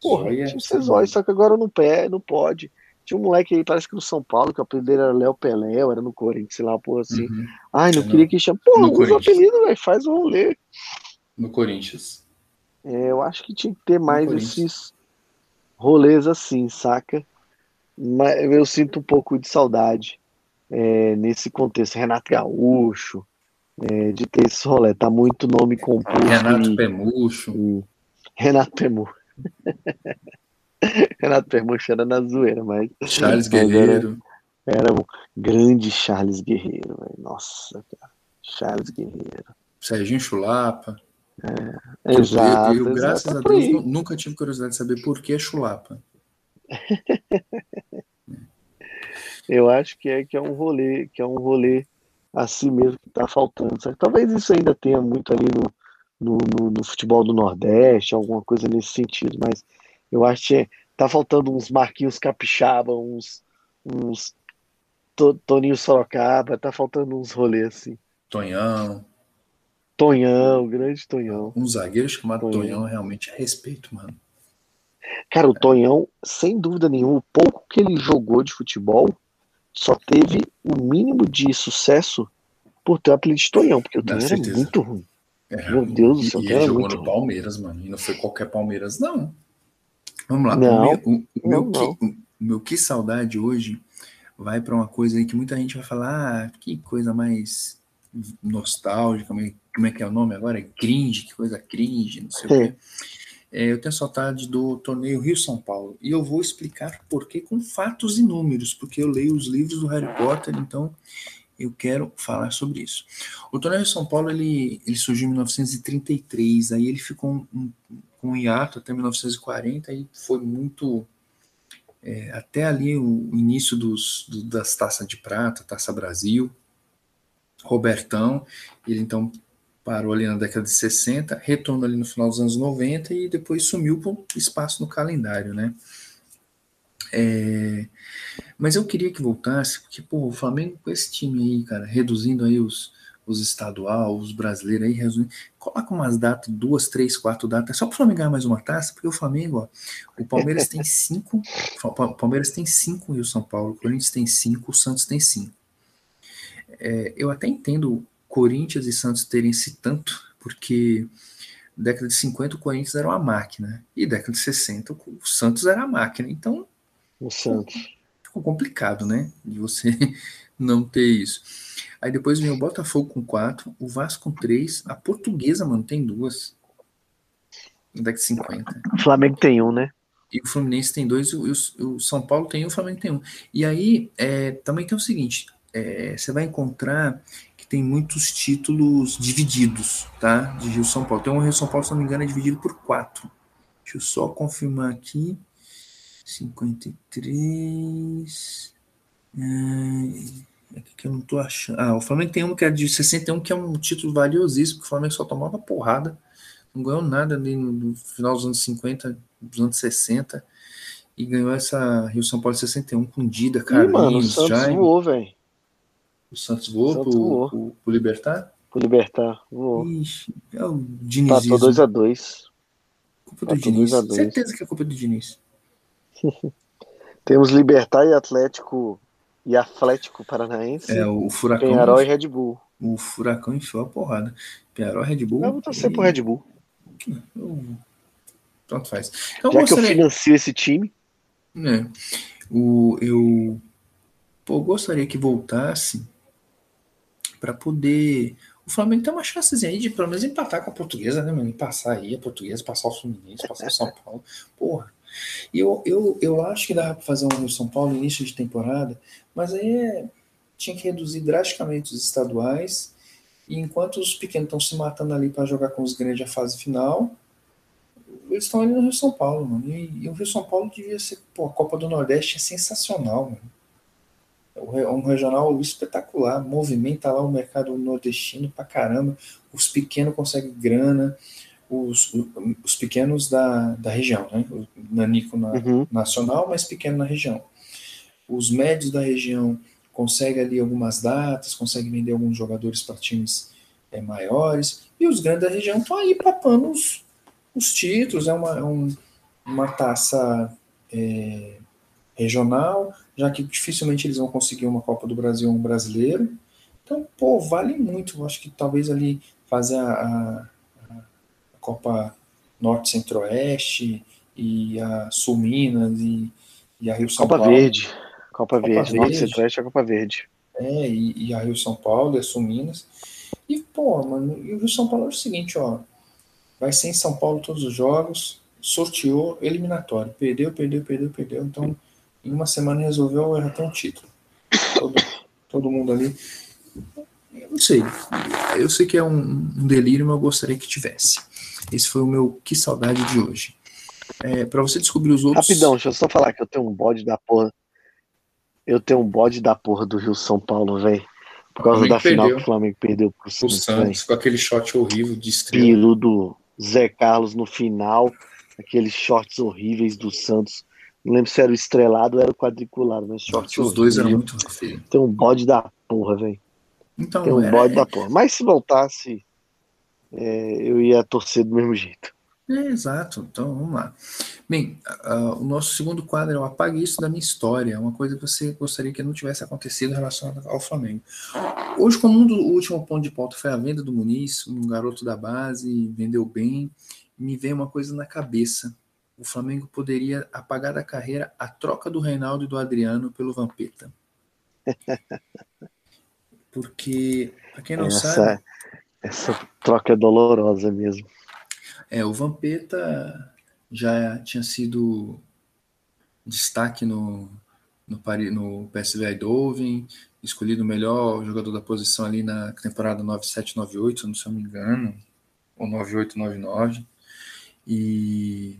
Porra, Zói é tinha que ser só que agora não, pé, não pode. Tinha um moleque aí, parece que no São Paulo, que o apelido dele era Léo Pelé, era no Corinthians, sei lá, porra assim. Uhum. Ai, não é queria no, que chame. Porra, usa o apelido, velho, faz o rolê.
No Corinthians.
É, eu acho que tinha que ter mais esses rolês assim, saca? Mas eu sinto um pouco de saudade é, nesse contexto. Renato Gaúcho, é, de ter esse rolê, tá muito nome composto.
Renato e.
E, Renato Pemucho. Renato era na zoeira, mas.
Charles mas Guerreiro.
Era, era, um grande Charles Guerreiro, véio. nossa, cara. Charles Guerreiro.
Serginho Chulapa.
É, exato.
Eu, eu, graças
exato,
a Deus, nunca tive curiosidade de saber por que Chulapa.
Eu acho que é que é um rolê, que é um rolê assim mesmo que está faltando. Sabe? Talvez isso ainda tenha muito ali no, no, no, no, futebol do Nordeste, alguma coisa nesse sentido, mas eu acho que tá faltando uns Marquinhos Capixaba, uns, uns Toninho Sorocaba, tá faltando uns rolês assim.
Tonhão.
Tonhão, grande Tonhão.
Um zagueiro chamado Tonhão, Tonhão realmente é respeito, mano.
Cara, o Tonhão, sem dúvida nenhuma, o pouco que ele jogou de futebol só teve o mínimo de sucesso por ter o apelido de Tonhão, porque o Tonhão era muito ruim. É, Meu Deus do céu,
e ele jogou no ruim. Palmeiras, mano. E não foi qualquer Palmeiras, não. Vamos lá.
Não,
o meu, o, meu,
não.
Que, o meu que saudade hoje vai para uma coisa aí que muita gente vai falar, ah, que coisa mais nostálgica, como é que é o nome agora? É cringe, que coisa cringe, não sei Sim. o quê. É, eu tenho saudade do torneio Rio-São Paulo. E eu vou explicar por que com fatos e números, porque eu leio os livros do Harry Potter, então eu quero falar sobre isso. O torneio Rio-São Paulo ele, ele surgiu em 1933, aí ele ficou um, com um, hiato até 1940 e foi muito. É, até ali o início dos, do, das taças de prata, Taça Brasil, Robertão, ele então parou ali na década de 60, retornou ali no final dos anos 90 e depois sumiu por espaço no calendário, né? É, mas eu queria que voltasse, porque pô, o Flamengo com esse time aí, cara, reduzindo aí os, os estadual, os brasileiros aí, resumindo, coloca umas datas, duas, três, quatro datas, só para o Flamengo ganhar mais uma taça, porque o Flamengo, ó, o Palmeiras tem cinco, o Palmeiras tem cinco e o São Paulo, o Corinthians tem cinco, o Santos tem cinco. É, eu até entendo Corinthians e Santos terem esse tanto, porque década de 50 o Corinthians era uma máquina, e década de 60 o Santos era a máquina. Então,
o Santos.
Ficou complicado, né? De você não ter isso. Aí depois vem o Botafogo com quatro, o Vasco com três, a Portuguesa, mano, tem duas. Década de 50.
O Flamengo tem um, né?
E o Fluminense tem dois, e o, o São Paulo tem um, o Flamengo tem um. E aí é, também tem o seguinte: é, você vai encontrar tem muitos títulos divididos, tá? De Rio São Paulo. Tem um Rio São Paulo, se não me engano, é dividido por quatro. Deixa eu só confirmar aqui. 53. É, aqui que eu não tô achando. Ah, o Flamengo tem um que é de 61, que é um título valiosíssimo, porque o Flamengo só tomava porrada. Não ganhou nada ali no, final dos anos 50, dos anos 60. E ganhou essa Rio São Paulo 61 com Dida, Ih, mano, o
Santos voou, velho.
O Santos voou Santos pro, voou. Pro, pro Libertar?
Pro Libertar, voou.
Ixi, é o Dinizinho.
Passou 2x2.
Culpa do Diniz. Certeza que é culpa do Diniz.
Temos Libertar e Atlético e Atlético Paranaense.
É, o Furacão.
Penharol e Red Bull.
O Furacão enfiou a porrada. Penharol, Red Bull.
Eu vou torcer e... pro Red Bull.
Eu... Tanto faz. Então,
Já gostaria... que eu financio esse time.
É. O, eu pô, gostaria que voltasse para poder. O Flamengo tem uma chance aí de pelo menos empatar com a portuguesa, né, mano? passar aí a portuguesa, passar o Fluminense, passar o São Paulo. Porra. E eu, eu, eu acho que dá para fazer um Rio São Paulo início de temporada, mas aí é, tinha que reduzir drasticamente os estaduais. E enquanto os pequenos estão se matando ali para jogar com os grandes a fase final, eles estão ali no Rio São Paulo, mano. E, e, o Rio São Paulo devia ser, pô, a Copa do Nordeste é sensacional, mano. Um regional espetacular, movimenta lá o mercado nordestino pra caramba. Os pequenos conseguem grana, os, os pequenos da, da região, né? O Nanico na, uhum. nacional, mas pequeno na região. Os médios da região conseguem ali algumas datas, conseguem vender alguns jogadores para times é, maiores, e os grandes da região estão aí papando os, os títulos, é uma, é um, uma taça é, regional, já que dificilmente eles vão conseguir uma Copa do Brasil ou um brasileiro. Então, pô, vale muito. Eu acho que talvez ali fazer a, a, a Copa Norte Centro-Oeste e a Sul Minas e, e a Rio São
Copa
Paulo.
Verde. Copa, Copa Verde. Norte Centro-Oeste é a Copa Verde.
É, e, e, a Rio São Paulo e a Sul Minas. E, pô, mano, e o Rio São Paulo é o seguinte, ó. Vai ser em São Paulo todos os jogos, sorteou eliminatório. Perdeu, perdeu, perdeu, perdeu. Então, em uma semana resolveu ter um título. Todo, todo mundo ali. Eu não sei. Eu sei que é um, um, delírio, mas eu gostaria que tivesse. Esse foi o meu que saudade de hoje. É, para você descobrir os outros.
Rapidão, deixa eu só falar que eu tenho um bode da porra. Eu tenho um bode da porra do Rio São Paulo, velho. Por causa da final que o Flamengo perdeu pro
Santos. O Santos, com aquele shot horrível de
estrela. Piro do Zé Carlos no final. Aqueles shorts horríveis do Santos não lembro se era o estrelado ou era o quadriculado, mas short.
Os dois eram muito feios.
Tem um bode da porra, velho.
Então,
Tem um é... bode da porra. Mas se voltasse, é, eu ia torcer do mesmo jeito.
É, exato. Então, vamos lá. Bem, uh, o nosso segundo quadro é o Apague Isso da Minha História. Uma coisa que você gostaria que não tivesse acontecido relacionada ao Flamengo. Hoje, como um do, o último ponto de pauta foi a venda do Muniz, um garoto da base, vendeu bem, me veio uma coisa na cabeça o Flamengo poderia apagar da carreira a troca do Reinaldo e do Adriano pelo Vampeta. Porque, para quem não essa, sabe.
Essa troca é dolorosa mesmo.
É, o Vampeta já tinha sido destaque no, no, no PSV Eindhoven, escolhido o melhor jogador da posição ali na temporada 9798, não se eu me engano, ou 9899. E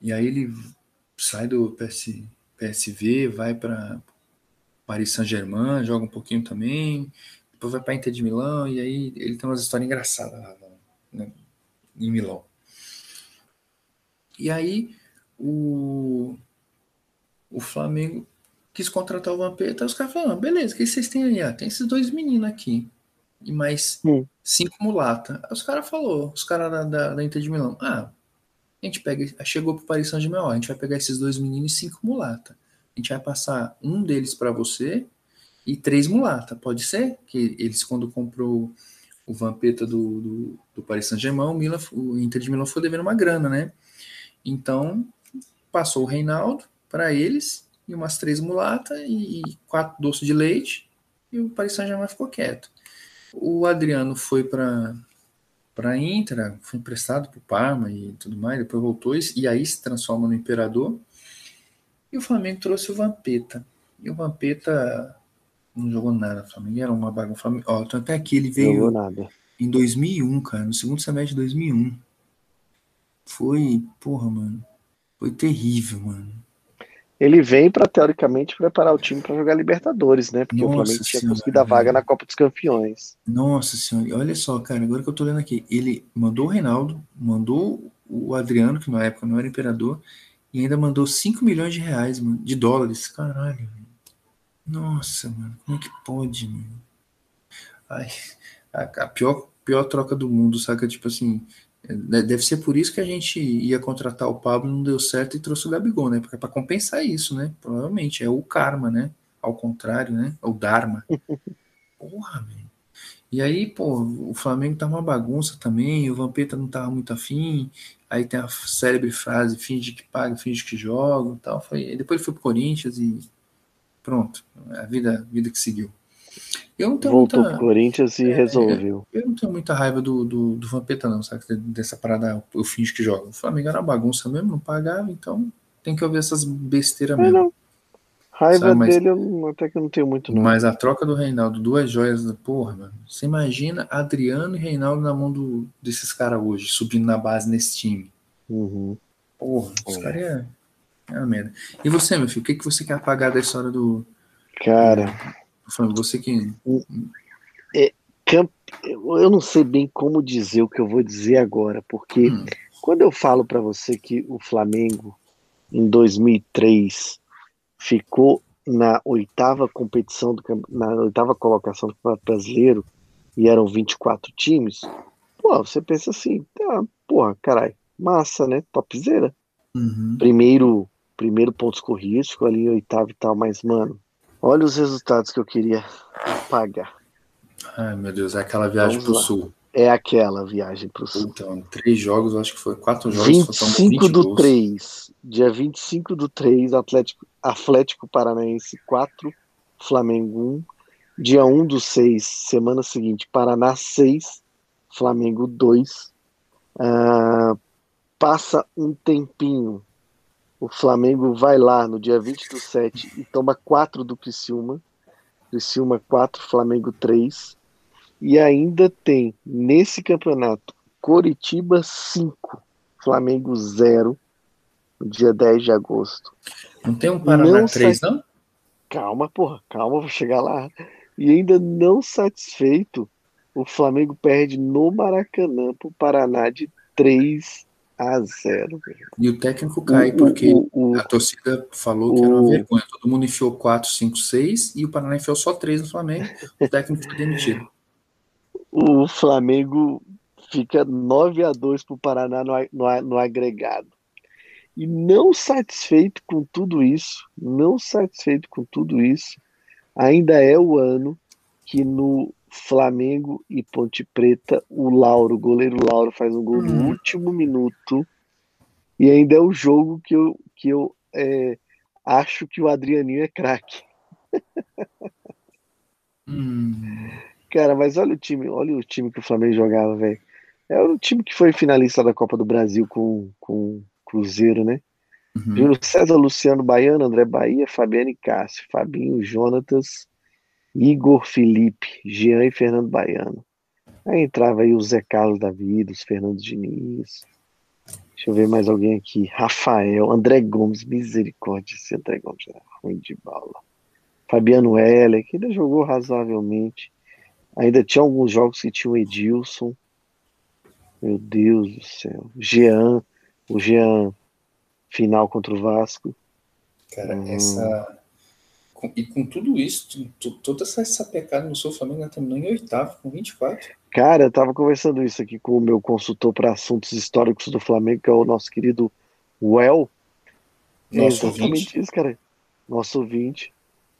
e aí ele sai do PS, PSV, vai para Paris Saint-Germain, joga um pouquinho também, depois vai para Inter de Milão, e aí ele tem umas histórias engraçadas lá né, em Milão. E aí o, o Flamengo quis contratar o Vampeta, os caras falaram, ah, beleza, o que vocês têm aí? Ah, tem esses dois meninos aqui, e mais hum. cinco mulata. Aí os caras falou, os caras da, da, da Inter de Milão, ah, a gente pega, chegou pro Paris Saint-Germain, a gente vai pegar esses dois meninos e cinco mulata. A gente vai passar um deles para você e três mulata. Pode ser que eles quando comprou o Vampeta do, do, do Paris Saint-Germain, o, Milan, o Inter de Milão foi devendo uma grana, né? Então passou o Reinaldo para eles e umas três mulata e, e quatro doces de leite e o Paris Saint-Germain ficou quieto. O Adriano foi para para a Inter, foi emprestado para o Parma e tudo mais, depois voltou e aí se transforma no Imperador. E o Flamengo trouxe o Vampeta. E o Vampeta não jogou nada. O Flamengo era uma bagunça. Ó, então até aqui ele veio em 2001, cara, no segundo semestre de 2001. Foi, porra, mano. Foi terrível, mano
ele vem para teoricamente preparar o time para jogar Libertadores, né? Porque Nossa o Flamengo tinha conseguido a vaga na Copa dos Campeões.
Nossa senhora, olha só, cara, agora que eu tô lendo aqui, ele mandou o Reinaldo, mandou o Adriano, que na época não era imperador, e ainda mandou 5 milhões de reais, mano, de dólares. Caralho, Nossa, mano, como é que pode, mano? Ai, a, a pior, pior troca do mundo, saca? Tipo assim, Deve ser por isso que a gente ia contratar o Pablo, não deu certo e trouxe o Gabigol, né? Porque é para compensar isso, né? Provavelmente é o karma, né? Ao contrário, né? É o Dharma. Porra, velho. E aí, pô, o Flamengo tá uma bagunça também, o Vampeta não tava muito afim, aí tem a célebre frase, finge que paga, finge que joga e tal. Foi, depois ele foi pro Corinthians e pronto, a vida, a vida que seguiu.
Eu não tenho Voltou muita, pro Corinthians e é, resolveu.
Eu não tenho muita raiva do, do, do Vampeta, não, sabe? Dessa parada, eu finge que joga. O Flamengo era bagunça mesmo, não pagava, então tem que ouvir essas besteiras é, mesmo. Não.
Raiva mas, dele eu até que eu não tenho muito, não.
Mas a troca do Reinaldo, duas joias porra, mano. Você imagina Adriano e Reinaldo na mão do, desses caras hoje, subindo na base nesse time.
Uhum.
Porra, os é. caras é, é uma merda. E você, meu filho, o que, que você quer apagar da história do.
Cara.
Você que.
É, camp... Eu não sei bem como dizer o que eu vou dizer agora, porque hum. quando eu falo para você que o Flamengo, em 2003 ficou na oitava competição, do, na oitava colocação do Campeonato Brasileiro e eram 24 times, pô, você pensa assim, ah, porra, caralho, massa, né? Topzera.
Uhum.
Primeiro, primeiro pontos corridos, ficou ali em oitavo e tal, mas, mano, olha os resultados que eu queria pagar.
Ai, meu Deus, é aquela viagem pro lá. sul.
É aquela viagem pro sul.
Então, três jogos, acho que foi quatro jogos.
25 do gols. 3. Dia 25 do 3, Atlético, Atlético Paranaense 4, Flamengo 1. Dia 1 do 6, semana seguinte, Paraná 6, Flamengo 2. Uh, ah, passa um tempinho. O Flamengo vai lá no dia 20 do 7 e toma 4 do Criciúma. Criciúma 4, Flamengo 3. E ainda tem nesse campeonato Coritiba 5, Flamengo 0, no dia 10 de agosto.
Não tem um Paraná 3, não?
Calma, porra, calma, vou chegar lá. E ainda não satisfeito, o Flamengo perde no Maracanã pro Paraná de 3 a 0.
E o técnico cai, o, porque o, a torcida falou que era uma vergonha. Todo mundo enfiou 4, 5, 6 e o Paraná enfiou só 3 no Flamengo. O técnico foi demitido
o Flamengo fica 9 a 2 para o Paraná no, no, no, agregado. E não satisfeito com tudo isso, não satisfeito com tudo isso, ainda é o ano que no Flamengo e Ponte Preta, o Lauro, o goleiro Lauro, faz um gol no uhum. último minuto. E ainda é o jogo que eu, que eu é, acho que o Adrianinho é craque.
hum.
Cara, mas olha o time, olha o time que o Flamengo jogava, velho. É o time que foi finalista da Copa do Brasil com, com Cruzeiro, né? Uhum. Júlio César, Luciano Baiano, André Bahia, Fabiano e Cássio, Fabinho, Jonatas, Igor Felipe, Jean e Fernando Baiano. Aí entrava aí o Zé Carlos da vida, os Fernando Diniz. Deixa eu ver mais alguém aqui. Rafael, André Gomes, misericórdia, esse André Gomes era ruim de bala. Fabiano Heller, que ainda jogou razoavelmente. Ainda tinha alguns jogos que tinha o Edilson. Meu Deus do céu. Jean, o Jean final contra o Vasco.
Cara, hum. essa. E com tudo isso, toda essa, essa pecada no seu Flamengo terminou em oitavo, com 24.
Cara, eu tava conversando isso aqui com o meu consultor para assuntos históricos do Flamengo, que é o nosso querido Well.
Nosso é exatamente ouvinte.
isso, cara. Nosso ouvinte.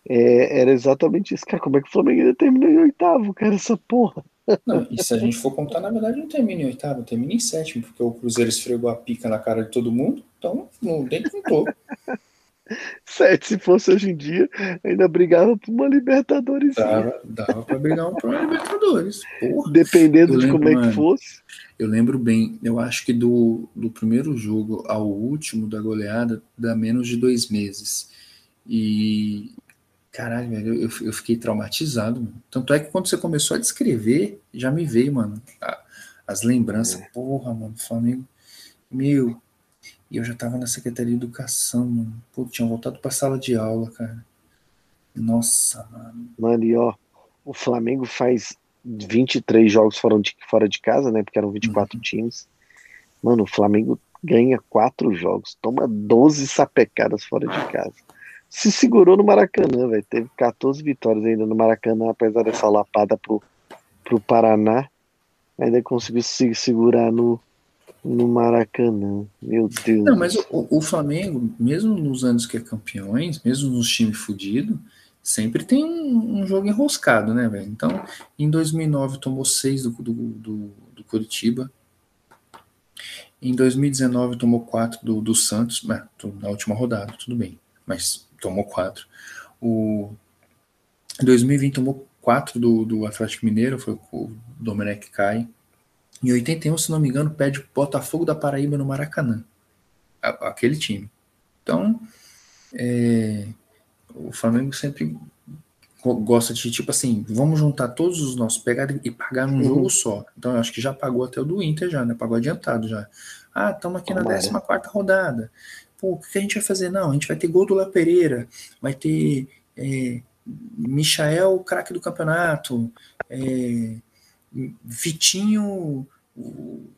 É, era exatamente isso, cara. Como é que o Flamengo ainda terminou em oitavo, cara? Essa porra.
Não, e se a gente for contar, na verdade, não termina em oitavo, termina em sétimo, porque o Cruzeiro esfregou a pica na cara de todo mundo, então não nem contou.
Sete, se fosse hoje em dia, ainda brigava por uma Libertadores.
Dava, dava pra brigar por uma Libertadores. Porra.
Dependendo eu de lembro, como é que fosse.
Eu lembro bem, eu acho que do, do primeiro jogo ao último da goleada dá menos de dois meses. E Caralho, velho, eu, eu fiquei traumatizado. Mano. Tanto é que quando você começou a descrever, já me veio, mano, a, as lembranças. É. Porra, mano, Flamengo. Meu. E eu já tava na Secretaria de Educação, mano. Pô, tinha voltado pra sala de aula, cara. Nossa, mano.
Mano, e ó, o Flamengo faz 23 jogos fora de, fora de casa, né? Porque eram 24 uhum. times. Mano, o Flamengo ganha 4 jogos, toma 12 sapecadas fora de casa se segurou no Maracanã, velho. Teve 14 vitórias ainda no Maracanã, apesar dessa lapada pro, pro Paraná. Ainda conseguiu se segurar no, No Maracanã, meu Deus.
Não, mas o, o Flamengo, mesmo nos anos que é campeões, mesmo nos times fudidos, sempre tem um, um, jogo enroscado, né, velho? Então, em 2009 tomou seis do, do, do, do Curitiba. Em 2019 tomou quatro do, do Santos, na última rodada, tudo bem, mas tomou quatro. O, em 2020 tomou quatro do, do Atlético Mineiro, foi o Domenech Cai. Em 81, se não me engano, pede Botafogo da Paraíba no Maracanã. Aquele time. Então, é, o Flamengo sempre gosta de, tipo assim, vamos juntar todos os nossos, pegar e pagar num uhum. jogo só. Então, eu acho que já pagou até o do Inter já, né? Pagou adiantado já. Ah, estamos aqui na 14 rodada. Pô, o que a gente vai fazer? Não, a gente vai ter gol do La Pereira, vai ter é, Michael, craque do campeonato, é, Vitinho,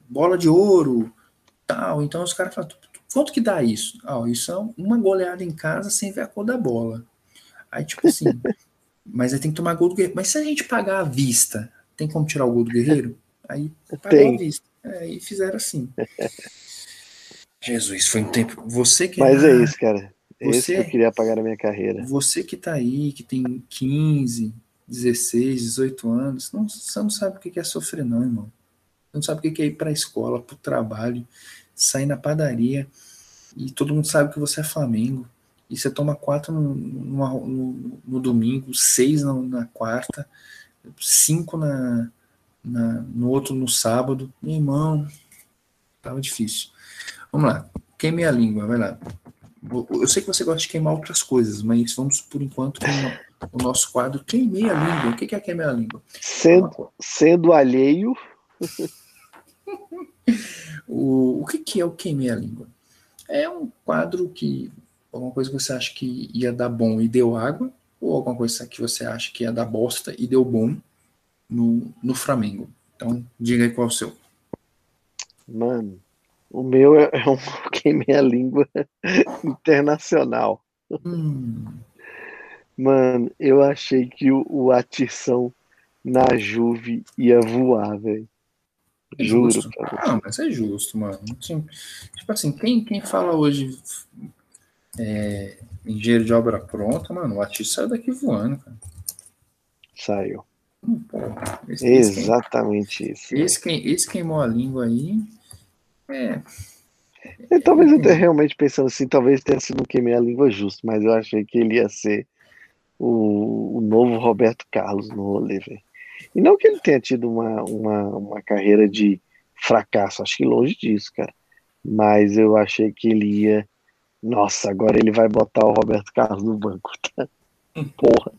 bola de ouro, tal. Então os caras falam, quanto que dá isso? Ah, isso é uma goleada em casa sem ver a cor da bola. Aí, tipo assim, mas aí tem que tomar gol do guerreiro. Mas se a gente pagar à vista, tem como tirar o gol do guerreiro? Aí pagou à vista. É, e fizeram assim. Jesus, foi um tempo. Você que.
Mas é isso, cara. É você, isso que eu queria apagar a minha carreira.
Você que tá aí, que tem 15, 16, 18 anos, não, você não sabe o que é sofrer, não, irmão. Você não sabe o que é ir pra escola, pro trabalho, sair na padaria e todo mundo sabe que você é Flamengo. E você toma quatro no, no, no, domingo, seis na, na, quarta, cinco na, na, no outro no sábado. Meu irmão, tava difícil. Vamos lá, queime a língua, vai lá. Eu sei que você gosta de queimar outras coisas, mas vamos por enquanto com o nosso quadro Queimei a Língua. O que é queimei a língua?
Sendo, sendo alheio.
o, o que, que é o Queimei a Língua? É um quadro que alguma coisa que você acha que ia dar bom e deu água, ou alguma coisa que você acha que ia dar bosta e deu bom no, no Flamengo. Então, diga aí qual é o seu.
Mano, o meu é, é um queimei a língua internacional. Hum. Mano, eu achei que o, o Atição na Juve ia voar, velho.
É Juro. Justo. Não, mas é justo, mano. Tipo, assim, quem, quem fala hoje é, engenheiro de obra pronta, mano, o Atiço saiu daqui voando, cara.
Saiu. Hum, esse, Exatamente
esse, isso. Esse, esse queimou a língua aí é.
E talvez eu tenha realmente pensando assim, talvez tenha sido um queimei a língua justo, mas eu achei que ele ia ser o, o novo Roberto Carlos no rolê, velho. E não que ele tenha tido uma, uma, uma carreira de fracasso, acho que longe disso, cara. Mas eu achei que ele ia. Nossa, agora ele vai botar o Roberto Carlos no banco, tá? Porra.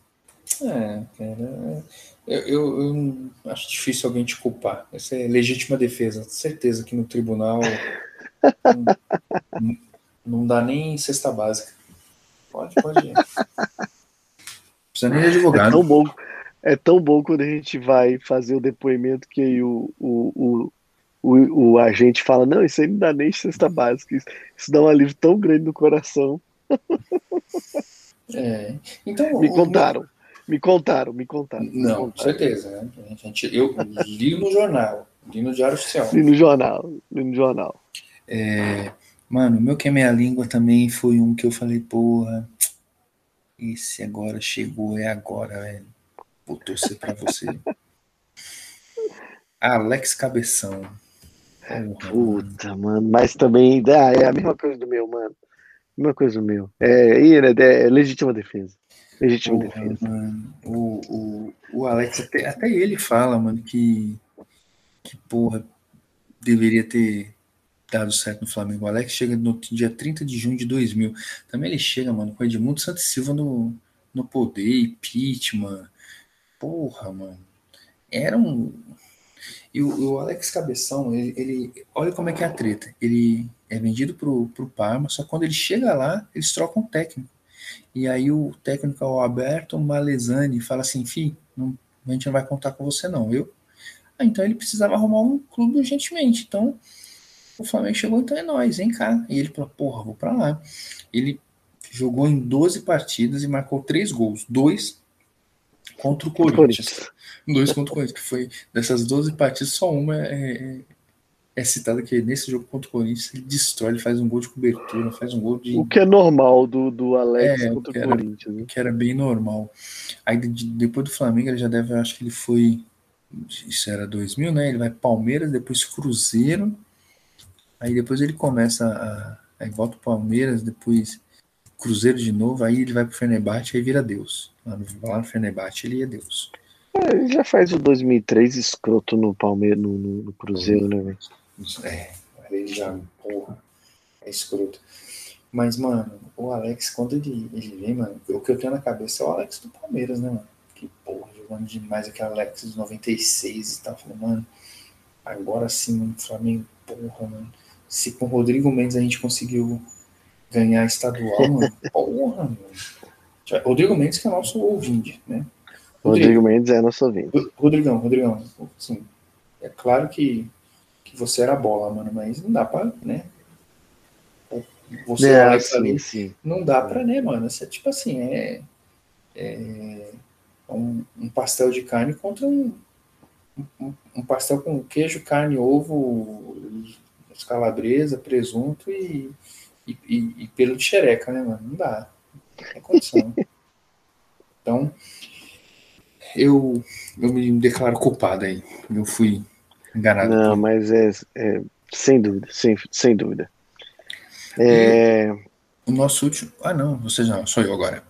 É, cara. Eu, eu, eu, acho difícil alguém te culpar. Essa é legítima defesa. Certeza que no tribunal não, não, dá nem cesta básica. Pode, pode ir. Precisa nem de advogado.
É tão bom, é tão bom quando a gente vai fazer o depoimento que aí o, o, o, o, o agente fala: Não, isso aí não dá nem cesta básica. Isso, isso dá um alívio tão grande no coração.
É. Então,
Me contaram. Me contaram, me contaram.
Me Não,
contaram.
com certeza. Né? Gente, eu li no jornal, li no Diário Oficial.
Li no jornal, li no jornal.
É, mano, meu que é minha língua também foi um que eu falei, porra, esse agora chegou, é agora, velho. Vou torcer pra você. Alex Cabeção.
Porra, Puta, mano. mano. Mas também ah, é a mesma coisa do meu, mano. Mesma coisa do meu. É, é, é legítima defesa. Legítima Porra, defesa.
Mano, o, o, o Alex, até, até ele fala, mano, que, que porra, deveria ter dado certo no Flamengo. O Alex chega no dia 30 de junho de 2000. Também ele chega, mano, com Edmundo Santos Silva no, no poder, Pitman. Porra, mano. Era um. E o, o Alex Cabeção, ele, ele, Olha como é que é a treta. Ele é vendido pro, pro Parma, só quando ele chega lá, eles trocam técnico. E aí o técnico Alberto Malesani fala assim, fi, não, a gente não vai contar com você não, viu? Ah, então ele precisava arrumar um clube urgentemente. Então o Flamengo chegou, então é nós, vem cá. E ele falou, porra, vou para lá. Ele jogou em 12 partidas e marcou três gols. Dois contra o Corinthians. Dois contra o Corinthians, que foi dessas 12 partidas, só uma é, é, é citado que nesse jogo contra o Corinthians ele destrói, ele faz um gol de cobertura, faz um gol de.
O que é normal do, do Alex
É,
contra o
era-
Corinthians. Né?
que era bem normal. Aí de- de- depois do Flamengo ele já deve, eu acho que ele foi, isso era 2000, né? Ele vai Palmeiras, depois Cruzeiro, aí depois ele começa a, aí volta o Palmeiras, depois Cruzeiro de novo, aí ele vai pro Fenerbahçe, aí vira Deus. Lá no, lá no Fenerbahçe ele é Deus.
É, ele já faz o 2003 escroto no Palmeiras, no, no- no Cruzeiro, né, velho?
É, ele já, porra, é escroto. Mas, mano, o Alex, quando ele, ele vem, mano, o que eu tenho na cabeça é o Alex do Palmeiras, né, mano? Que, porra, jogando demais aquele Alex de 96 e tal. Falei, mano, agora sim, mano, Flamengo, porra, mano. Se com o Rodrigo Mendes a gente conseguiu ganhar estadual, mano, porra, mano. Rodrigo Mendes que é nosso ouvinte, né?
Rodrigo Mendes é nosso ouvinte.
Ro- Rodrigão, Rodrigão, assim, é claro que, que você era bola, mano, mas não dá pra, né? Você
É,
Alex,
sim,
ali,
sim.
não dá pra, né, mano? Você, tipo assim, é, é um, um pastel de carne contra um, um, um pastel com queijo, carne, ovo, calabresa, presunto e, e, e- e pelo de xereca, né, mano? Não dá. Não tem condição. Então, eu, eu me declaro culpado aí. Eu fui enganado.
Não, mas é, é sem dúvida, sem, sem dúvida. É,
O nosso último. Ah, não, você já, sou eu agora.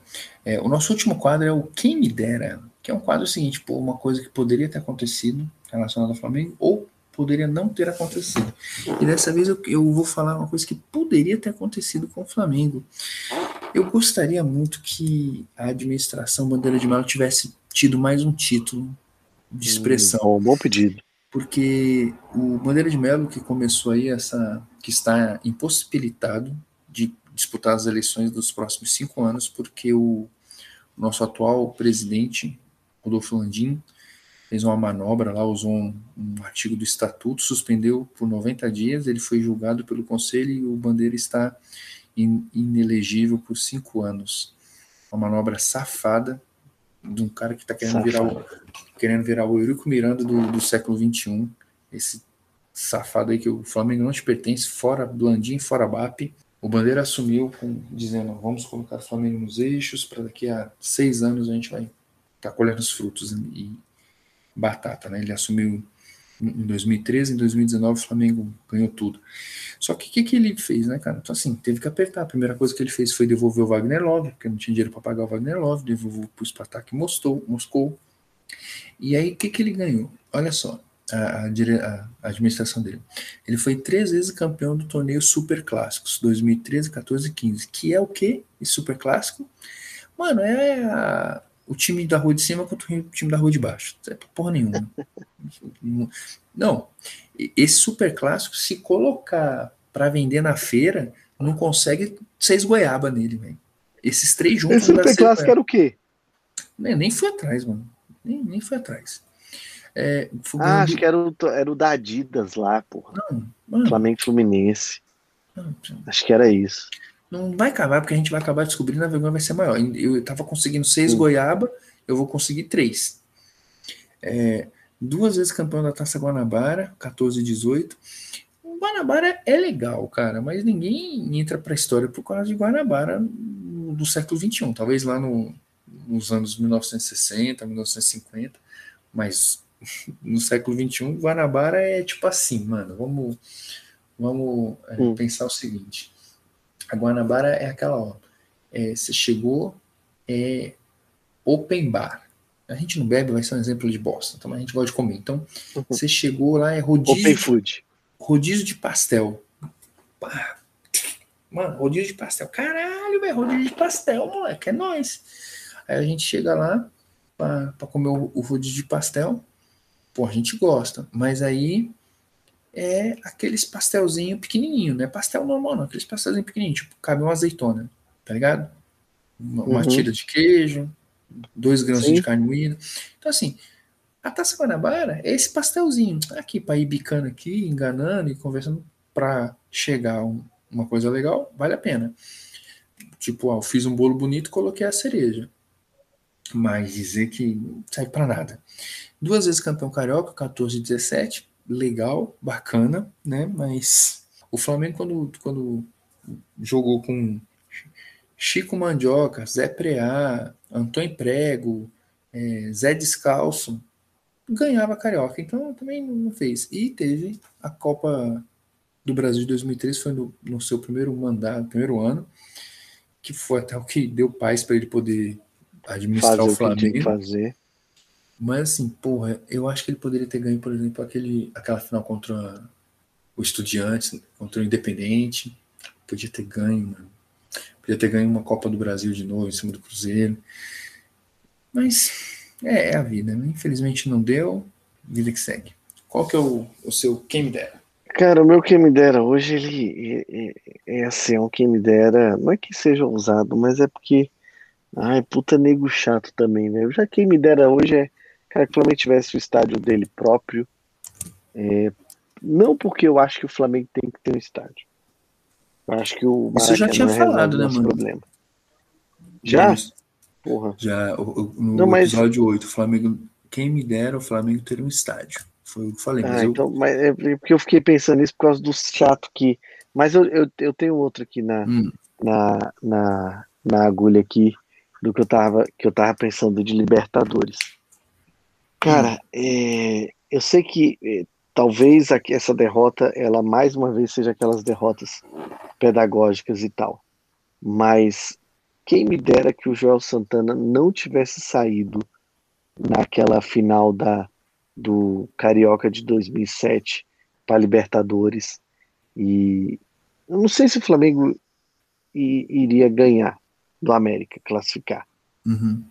É, o nosso último quadro é o Quem Me Dera, que é um quadro seguinte, pô, uma coisa que poderia ter acontecido relacionada ao Flamengo, ou poderia não ter acontecido. E dessa vez eu, eu vou falar uma coisa que poderia ter acontecido com o Flamengo. Eu gostaria muito que a administração Bandeira de Melo tivesse tido mais um título de expressão
bom, bom pedido.
porque o Bandeira de Melo que começou aí essa que está impossibilitado de disputar as eleições dos próximos cinco anos porque o nosso atual presidente Rodolfo Landim fez uma manobra lá usou um, um artigo do estatuto suspendeu por 90 dias ele foi julgado pelo conselho e o Bandeira está in- inelegível por cinco anos uma manobra safada de um cara que está querendo virar o, querendo virar o Eurico Miranda do, do século XXI. Esse safado aí que o Flamengo não te pertence, fora Blandim, fora BAP. O Bandeira assumiu com, dizendo: vamos colocar o Flamengo nos eixos, para daqui a seis anos a gente vai estar colhendo os frutos e batata. Né? Ele assumiu em 2013, em 2019 o Flamengo ganhou tudo. Só que o que, que ele fez, né, cara? Então, assim, teve que apertar. A primeira coisa que ele fez foi devolver o Wagner Love, porque não tinha dinheiro para pagar o Wagner Love, devolveu para o Spartak Moscou, Moscou. E aí, o que, que ele ganhou? Olha só, a, a a- administração dele. Ele foi três vezes campeão do torneio Super Clássicos, 2013, 14 e 15. Que é o quê? Esse Super Clássico? Mano, é a- o time da rua de cima contra o time da rua de baixo. Não é porra nenhuma. Não, esse Super Clássico, se colocar para vender na feira, não consegue seis goiaba nele, velho. Esses três juntos
Esse
não
Super Clássico
goiaba.
era o quê?
Nem, nem foi atrás, mano. Nem, nem foi atrás. É, foi
Ah, acho que era o, era o da Adidas lá, porra.
Mano,
Flamengo e Fluminense.
não,
Acho que era isso.
Não vai acabar, porque a gente vai acabar descobrindo a vergonha vai ser maior. Eu tava conseguindo seis
Sim.
goiaba, eu vou conseguir três. É, duas vezes campeão da Taça Guanabara, 14 e 18. O Guanabara é legal, cara, mas ninguém entra pra história por causa de Guanabara do século XXI. Talvez lá no- nos anos 1960, 1950, mas no século XXI, Guanabara é tipo assim, mano, vamos, vamos é,
Hum.
pensar o seguinte. A Guanabara é aquela, ó, é, você chegou, é open bar. A gente não bebe, vai ser um exemplo de bosta, então a gente gosta de comer. Então, você chegou lá, é rodízio,
Open Food.
rodízio de pastel. Pá. Mano, rodízio de pastel. Caralho, velho, rodízio de pastel, moleque, é nóis. Aí a gente chega lá pra, pra comer o, o rodízio de pastel. Pô, a gente gosta, mas aí é aqueles pastelzinho pequenininho, não é pastel normal, não, aqueles pastelzinho pequenininho, tipo, cabe uma azeitona, tá ligado? Uma, uma
Uhum.
tira de queijo, dois grãos
Sim.
de carne moída. Então, assim, a Taça Guanabara é esse pastelzinho, aqui para ir bicando aqui, enganando e conversando para chegar um- uma coisa legal, vale a pena. Tipo, ó, eu fiz um bolo bonito, coloquei a cereja. Mas dizer que não serve para nada. Duas vezes campeão carioca, 14 e 17. Legal, bacana, né? Mas o Flamengo, quando, quando jogou com Chico Mandioca, Zé Preá, Antônio Prego, é, Zé Descalço, ganhava Carioca. Então também não fez. E teve a Copa do Brasil de 2003, foi no, no seu primeiro mandato, primeiro ano, que foi até o que deu paz para ele poder administrar fazer o Flamengo.
O fazer.
Mas assim, porra, eu acho que ele poderia ter ganho, por exemplo, aquele, aquela final contra o Estudiantes, contra o Independente. Podia ter ganho, mano. Podia ter ganho uma Copa do Brasil de novo em cima do Cruzeiro. Mas é, é a vida, né? Infelizmente não deu. Vida que segue. Qual que é o, o seu quem me dera?
Cara, o meu quem me dera hoje, ele é, é, é assim, é um quem me dera. Não é que seja usado, mas é porque. Ai, puta nego chato também, né? Já quem me dera hoje é Cara, que o Flamengo tivesse o estádio dele próprio. É, não porque eu acho que o Flamengo tem que ter um estádio. Eu acho que o
Maracanã Isso já tinha falado, né, mano?
Problema. Já?
Porra. Já, no não, mas... episódio 8, o Flamengo. Quem me dera o Flamengo ter um estádio. Foi o que eu falei.
Mas
ah, eu...
então, mas é porque eu fiquei pensando nisso por causa do chato que. Mas eu, eu, eu tenho outro aqui na, hum. na, na, na agulha aqui do que eu tava, que eu tava pensando de Libertadores. Cara, é, eu sei que é, talvez essa derrota, ela mais uma vez seja aquelas derrotas pedagógicas e tal. Mas quem me dera que o Joel Santana não tivesse saído naquela final da, do Carioca de 2007 para Libertadores. E eu não sei se o Flamengo iria ganhar do América, classificar.
Uhum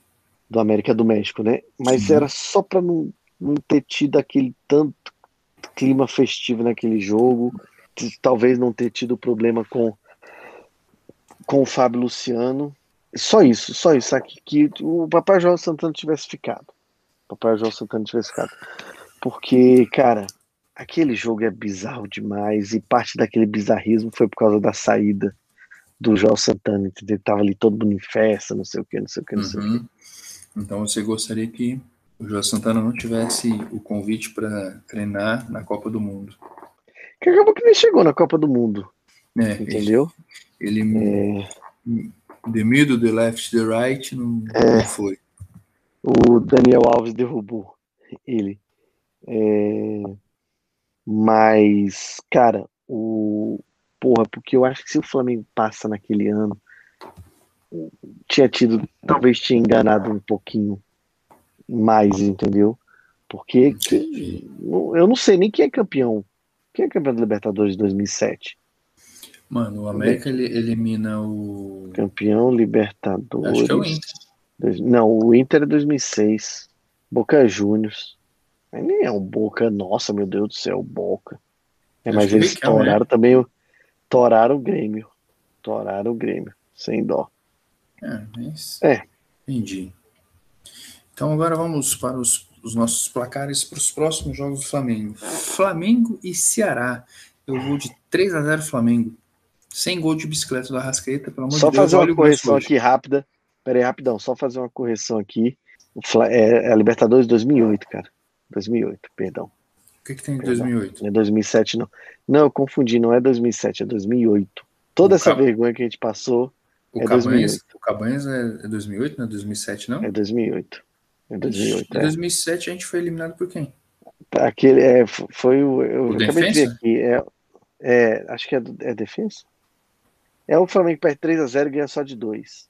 do América do México, né? Mas Sim. era só para não, não ter tido aquele tanto clima festivo naquele jogo, talvez não ter tido problema com com o Fábio Luciano. Só isso, só isso aqui que o Papai João Santana tivesse ficado. O Papai João Santana tivesse ficado. Porque, cara, aquele jogo é bizarro demais e parte daquele bizarrismo foi por causa da saída do João Santana, entendeu? Tava ali todo mundo em festa, não sei o que, não sei o que, não sei o que.
Então você gostaria que o João Santana não tivesse o convite para treinar na Copa do Mundo?
Que acabou que nem chegou na Copa do Mundo. É, entendeu?
Ele, ele é... the middle, the left, the right não, é... não foi.
O Daniel Alves derrubou ele. É... Mas, cara, o porra, porque eu acho que se o Flamengo passa naquele ano, tinha tido, talvez tinha enganado um pouquinho mais, entendeu? Porque eu não sei nem quem é campeão. Quem é campeão da Libertadores de 2007?
Mano, o América ele elimina o.
Campeão Libertadores.
Acho que é o Inter.
Não, o Inter é 2006. Boca Juniors. nem é um Boca, nossa, meu Deus do céu, Boca. É, mas eles é, toraram também o. Toraram o Grêmio. Toraram o Grêmio, sem dó.
É, mas...
é.
Entendi. Então agora vamos para os, os nossos placares para os próximos jogos do Flamengo. Flamengo e Ceará. Eu vou de 3 a 0 Flamengo. Sem gol de bicicleta do Arrascaeta, pelo amor
só
de Deus.
Só fazer uma correção aqui rápida. Pera aí, rapidão. Só fazer uma correção aqui. É, é a Libertadores 2008, cara. 2008, perdão.
O que, que tem em 2008?
Não é 2007, não. Não, eu confundi. Não é 2007, é 2008. Toda o essa vergonha que a gente passou
o, é Cabanhas, 2008. o Cabanhas é 2008, não é 2007, não?
É 2008. É 2008. Em
2007 é. a gente foi eliminado por quem?
Aquele é, foi o. Eu
o acabei de ver
aqui. É, é, acho que é, é defesa. É o Flamengo perde 3x0 e ganha só de 2.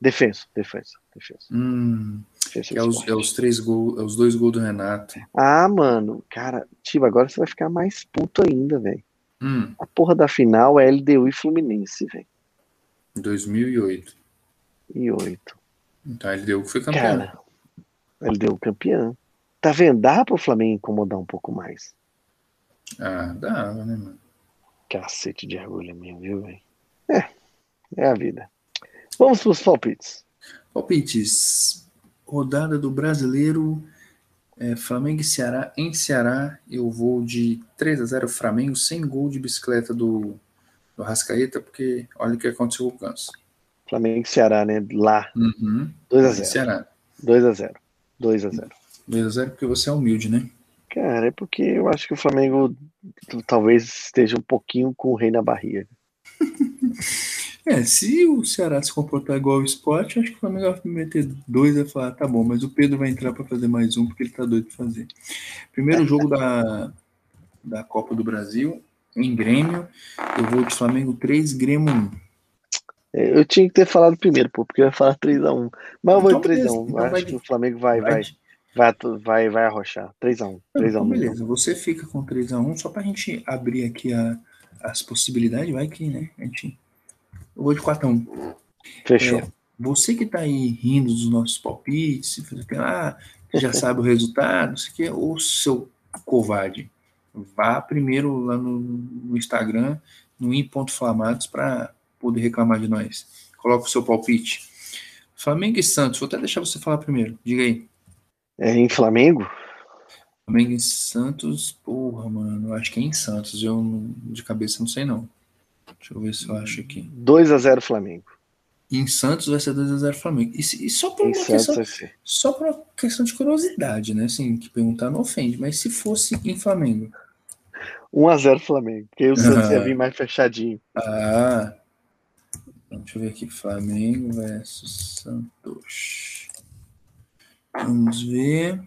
Defesa, defesa, defesa.
Hum, é, os, é, os, três gols, é os dois gols do Renato.
Ah, mano, cara, Tiba, agora você vai ficar mais puto ainda, velho.
Hum.
A porra da final é LDU e Fluminense, velho.
2008.
E 8.
Então ele deu que foi campeão. Cara,
ele deu campeão. Tá vendo? Dá pro Flamengo incomodar um pouco mais.
Ah, dá, né, mano?
Cacete de agulha mesmo, viu, velho? É, é a vida. Vamos pros palpites.
Palpites. Rodada do brasileiro. É, Flamengo e Ceará. Em Ceará, eu vou de 3 a 0 Flamengo, sem gol de bicicleta do do Rascaeta, porque olha o que aconteceu com o Ganso.
Flamengo e Ceará, né? Lá.
Uhum.
2x0. Ceará. 2x0. 2x0.
2x0 porque você é humilde, né?
Cara, é porque eu acho que o Flamengo talvez esteja um pouquinho com o rei na barriga.
É, se o Ceará se comportar igual o esporte, acho que o Flamengo vai meter dois e falar, tá bom, mas o Pedro vai entrar para fazer mais um, porque ele tá doido de fazer. Primeiro jogo da, da Copa do Brasil, em Grêmio, eu vou de Flamengo 3, Grêmio 1.
É, eu tinha que ter falado primeiro, pô, porque eu ia falar 3x1. Mas eu vou então, de 3x1. Então acho vai, que o Flamengo vai, vai, vai, vai, vai, arrochar. 3x1. 3x1. Então,
beleza, você fica com 3x1, só pra gente abrir aqui a, as possibilidades, vai que, né, a gente eu vou de 4x1.
Fechou. É,
você que está aí rindo dos nossos palpites, ah, já sabe o resultado, isso aqui, ou seu covarde, vá primeiro lá no, no Instagram, no in.flamados, para poder reclamar de nós. Coloca o seu palpite. Flamengo e Santos, vou até deixar você falar primeiro. Diga aí.
É em Flamengo?
Flamengo e Santos, porra, mano, eu acho que é em Santos. Eu de cabeça não sei não. Deixa eu ver se eu acho aqui.
2x0 Flamengo.
Em Santos vai ser 2x0 Flamengo. E, e, só por uma questão, só por uma questão de curiosidade, né? Assim, que perguntar não ofende, mas se fosse em Flamengo.
1x0 Flamengo, porque o Santos ah. ia vir mais fechadinho.
Ah. Deixa eu ver aqui. Flamengo versus Santos. Vamos ver.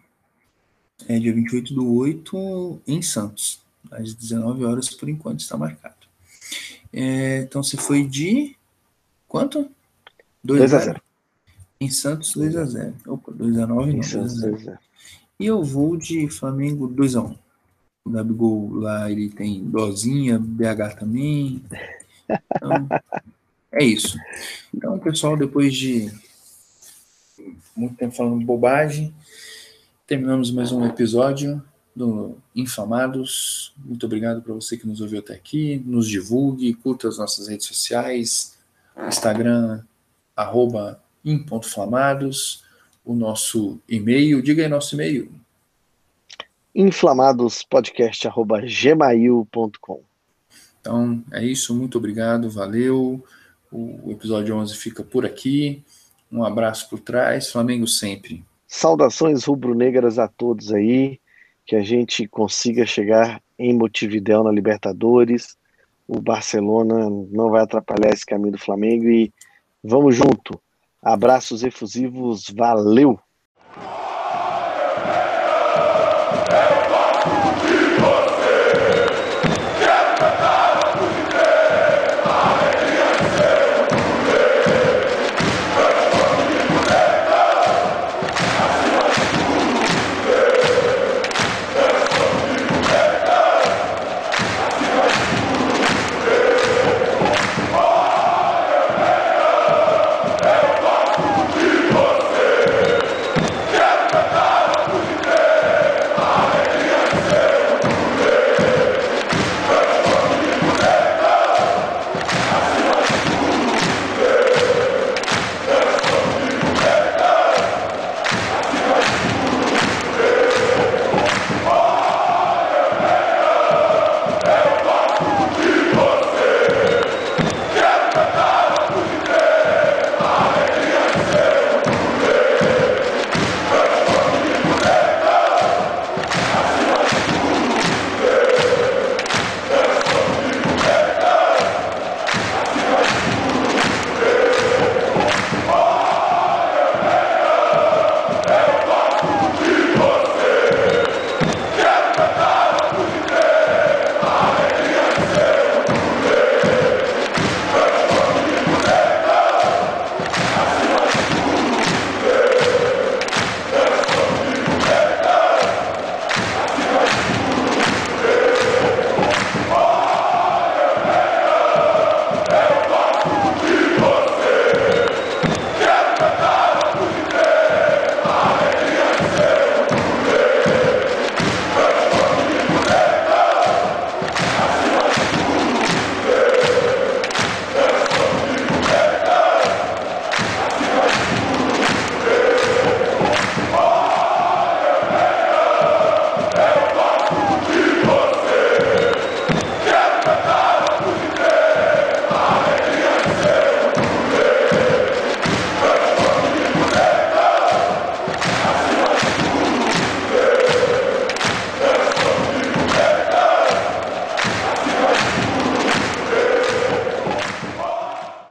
É dia 28 do 8 em Santos. Às 19 horas por enquanto está marcado. É, então você foi de quanto?
2 a 0
Em Santos, 2 a 0 Opa, 2 a 9 não, 2 a 0 E eu vou de Flamengo 2 a 1 O Gabigol lá, ele tem dozinha, BH também. Então, é isso. Então, pessoal, depois de muito tempo falando bobagem, terminamos mais um episódio do Infamados. Muito obrigado para você que nos ouviu até aqui. Nos divulgue, curta as nossas redes sociais, Instagram, arroba o nosso e-mail. Diga aí nosso e-mail.
inflamadospodcast.gmail.com
Então, é isso. Muito obrigado. Valeu. O episódio 11 fica por aqui. Um abraço por trás. Flamengo sempre.
Saudações rubro-negras a todos aí que a gente consiga chegar em Montevidéu na Libertadores. O Barcelona não vai atrapalhar esse caminho do Flamengo e vamos junto. Abraços efusivos, valeu!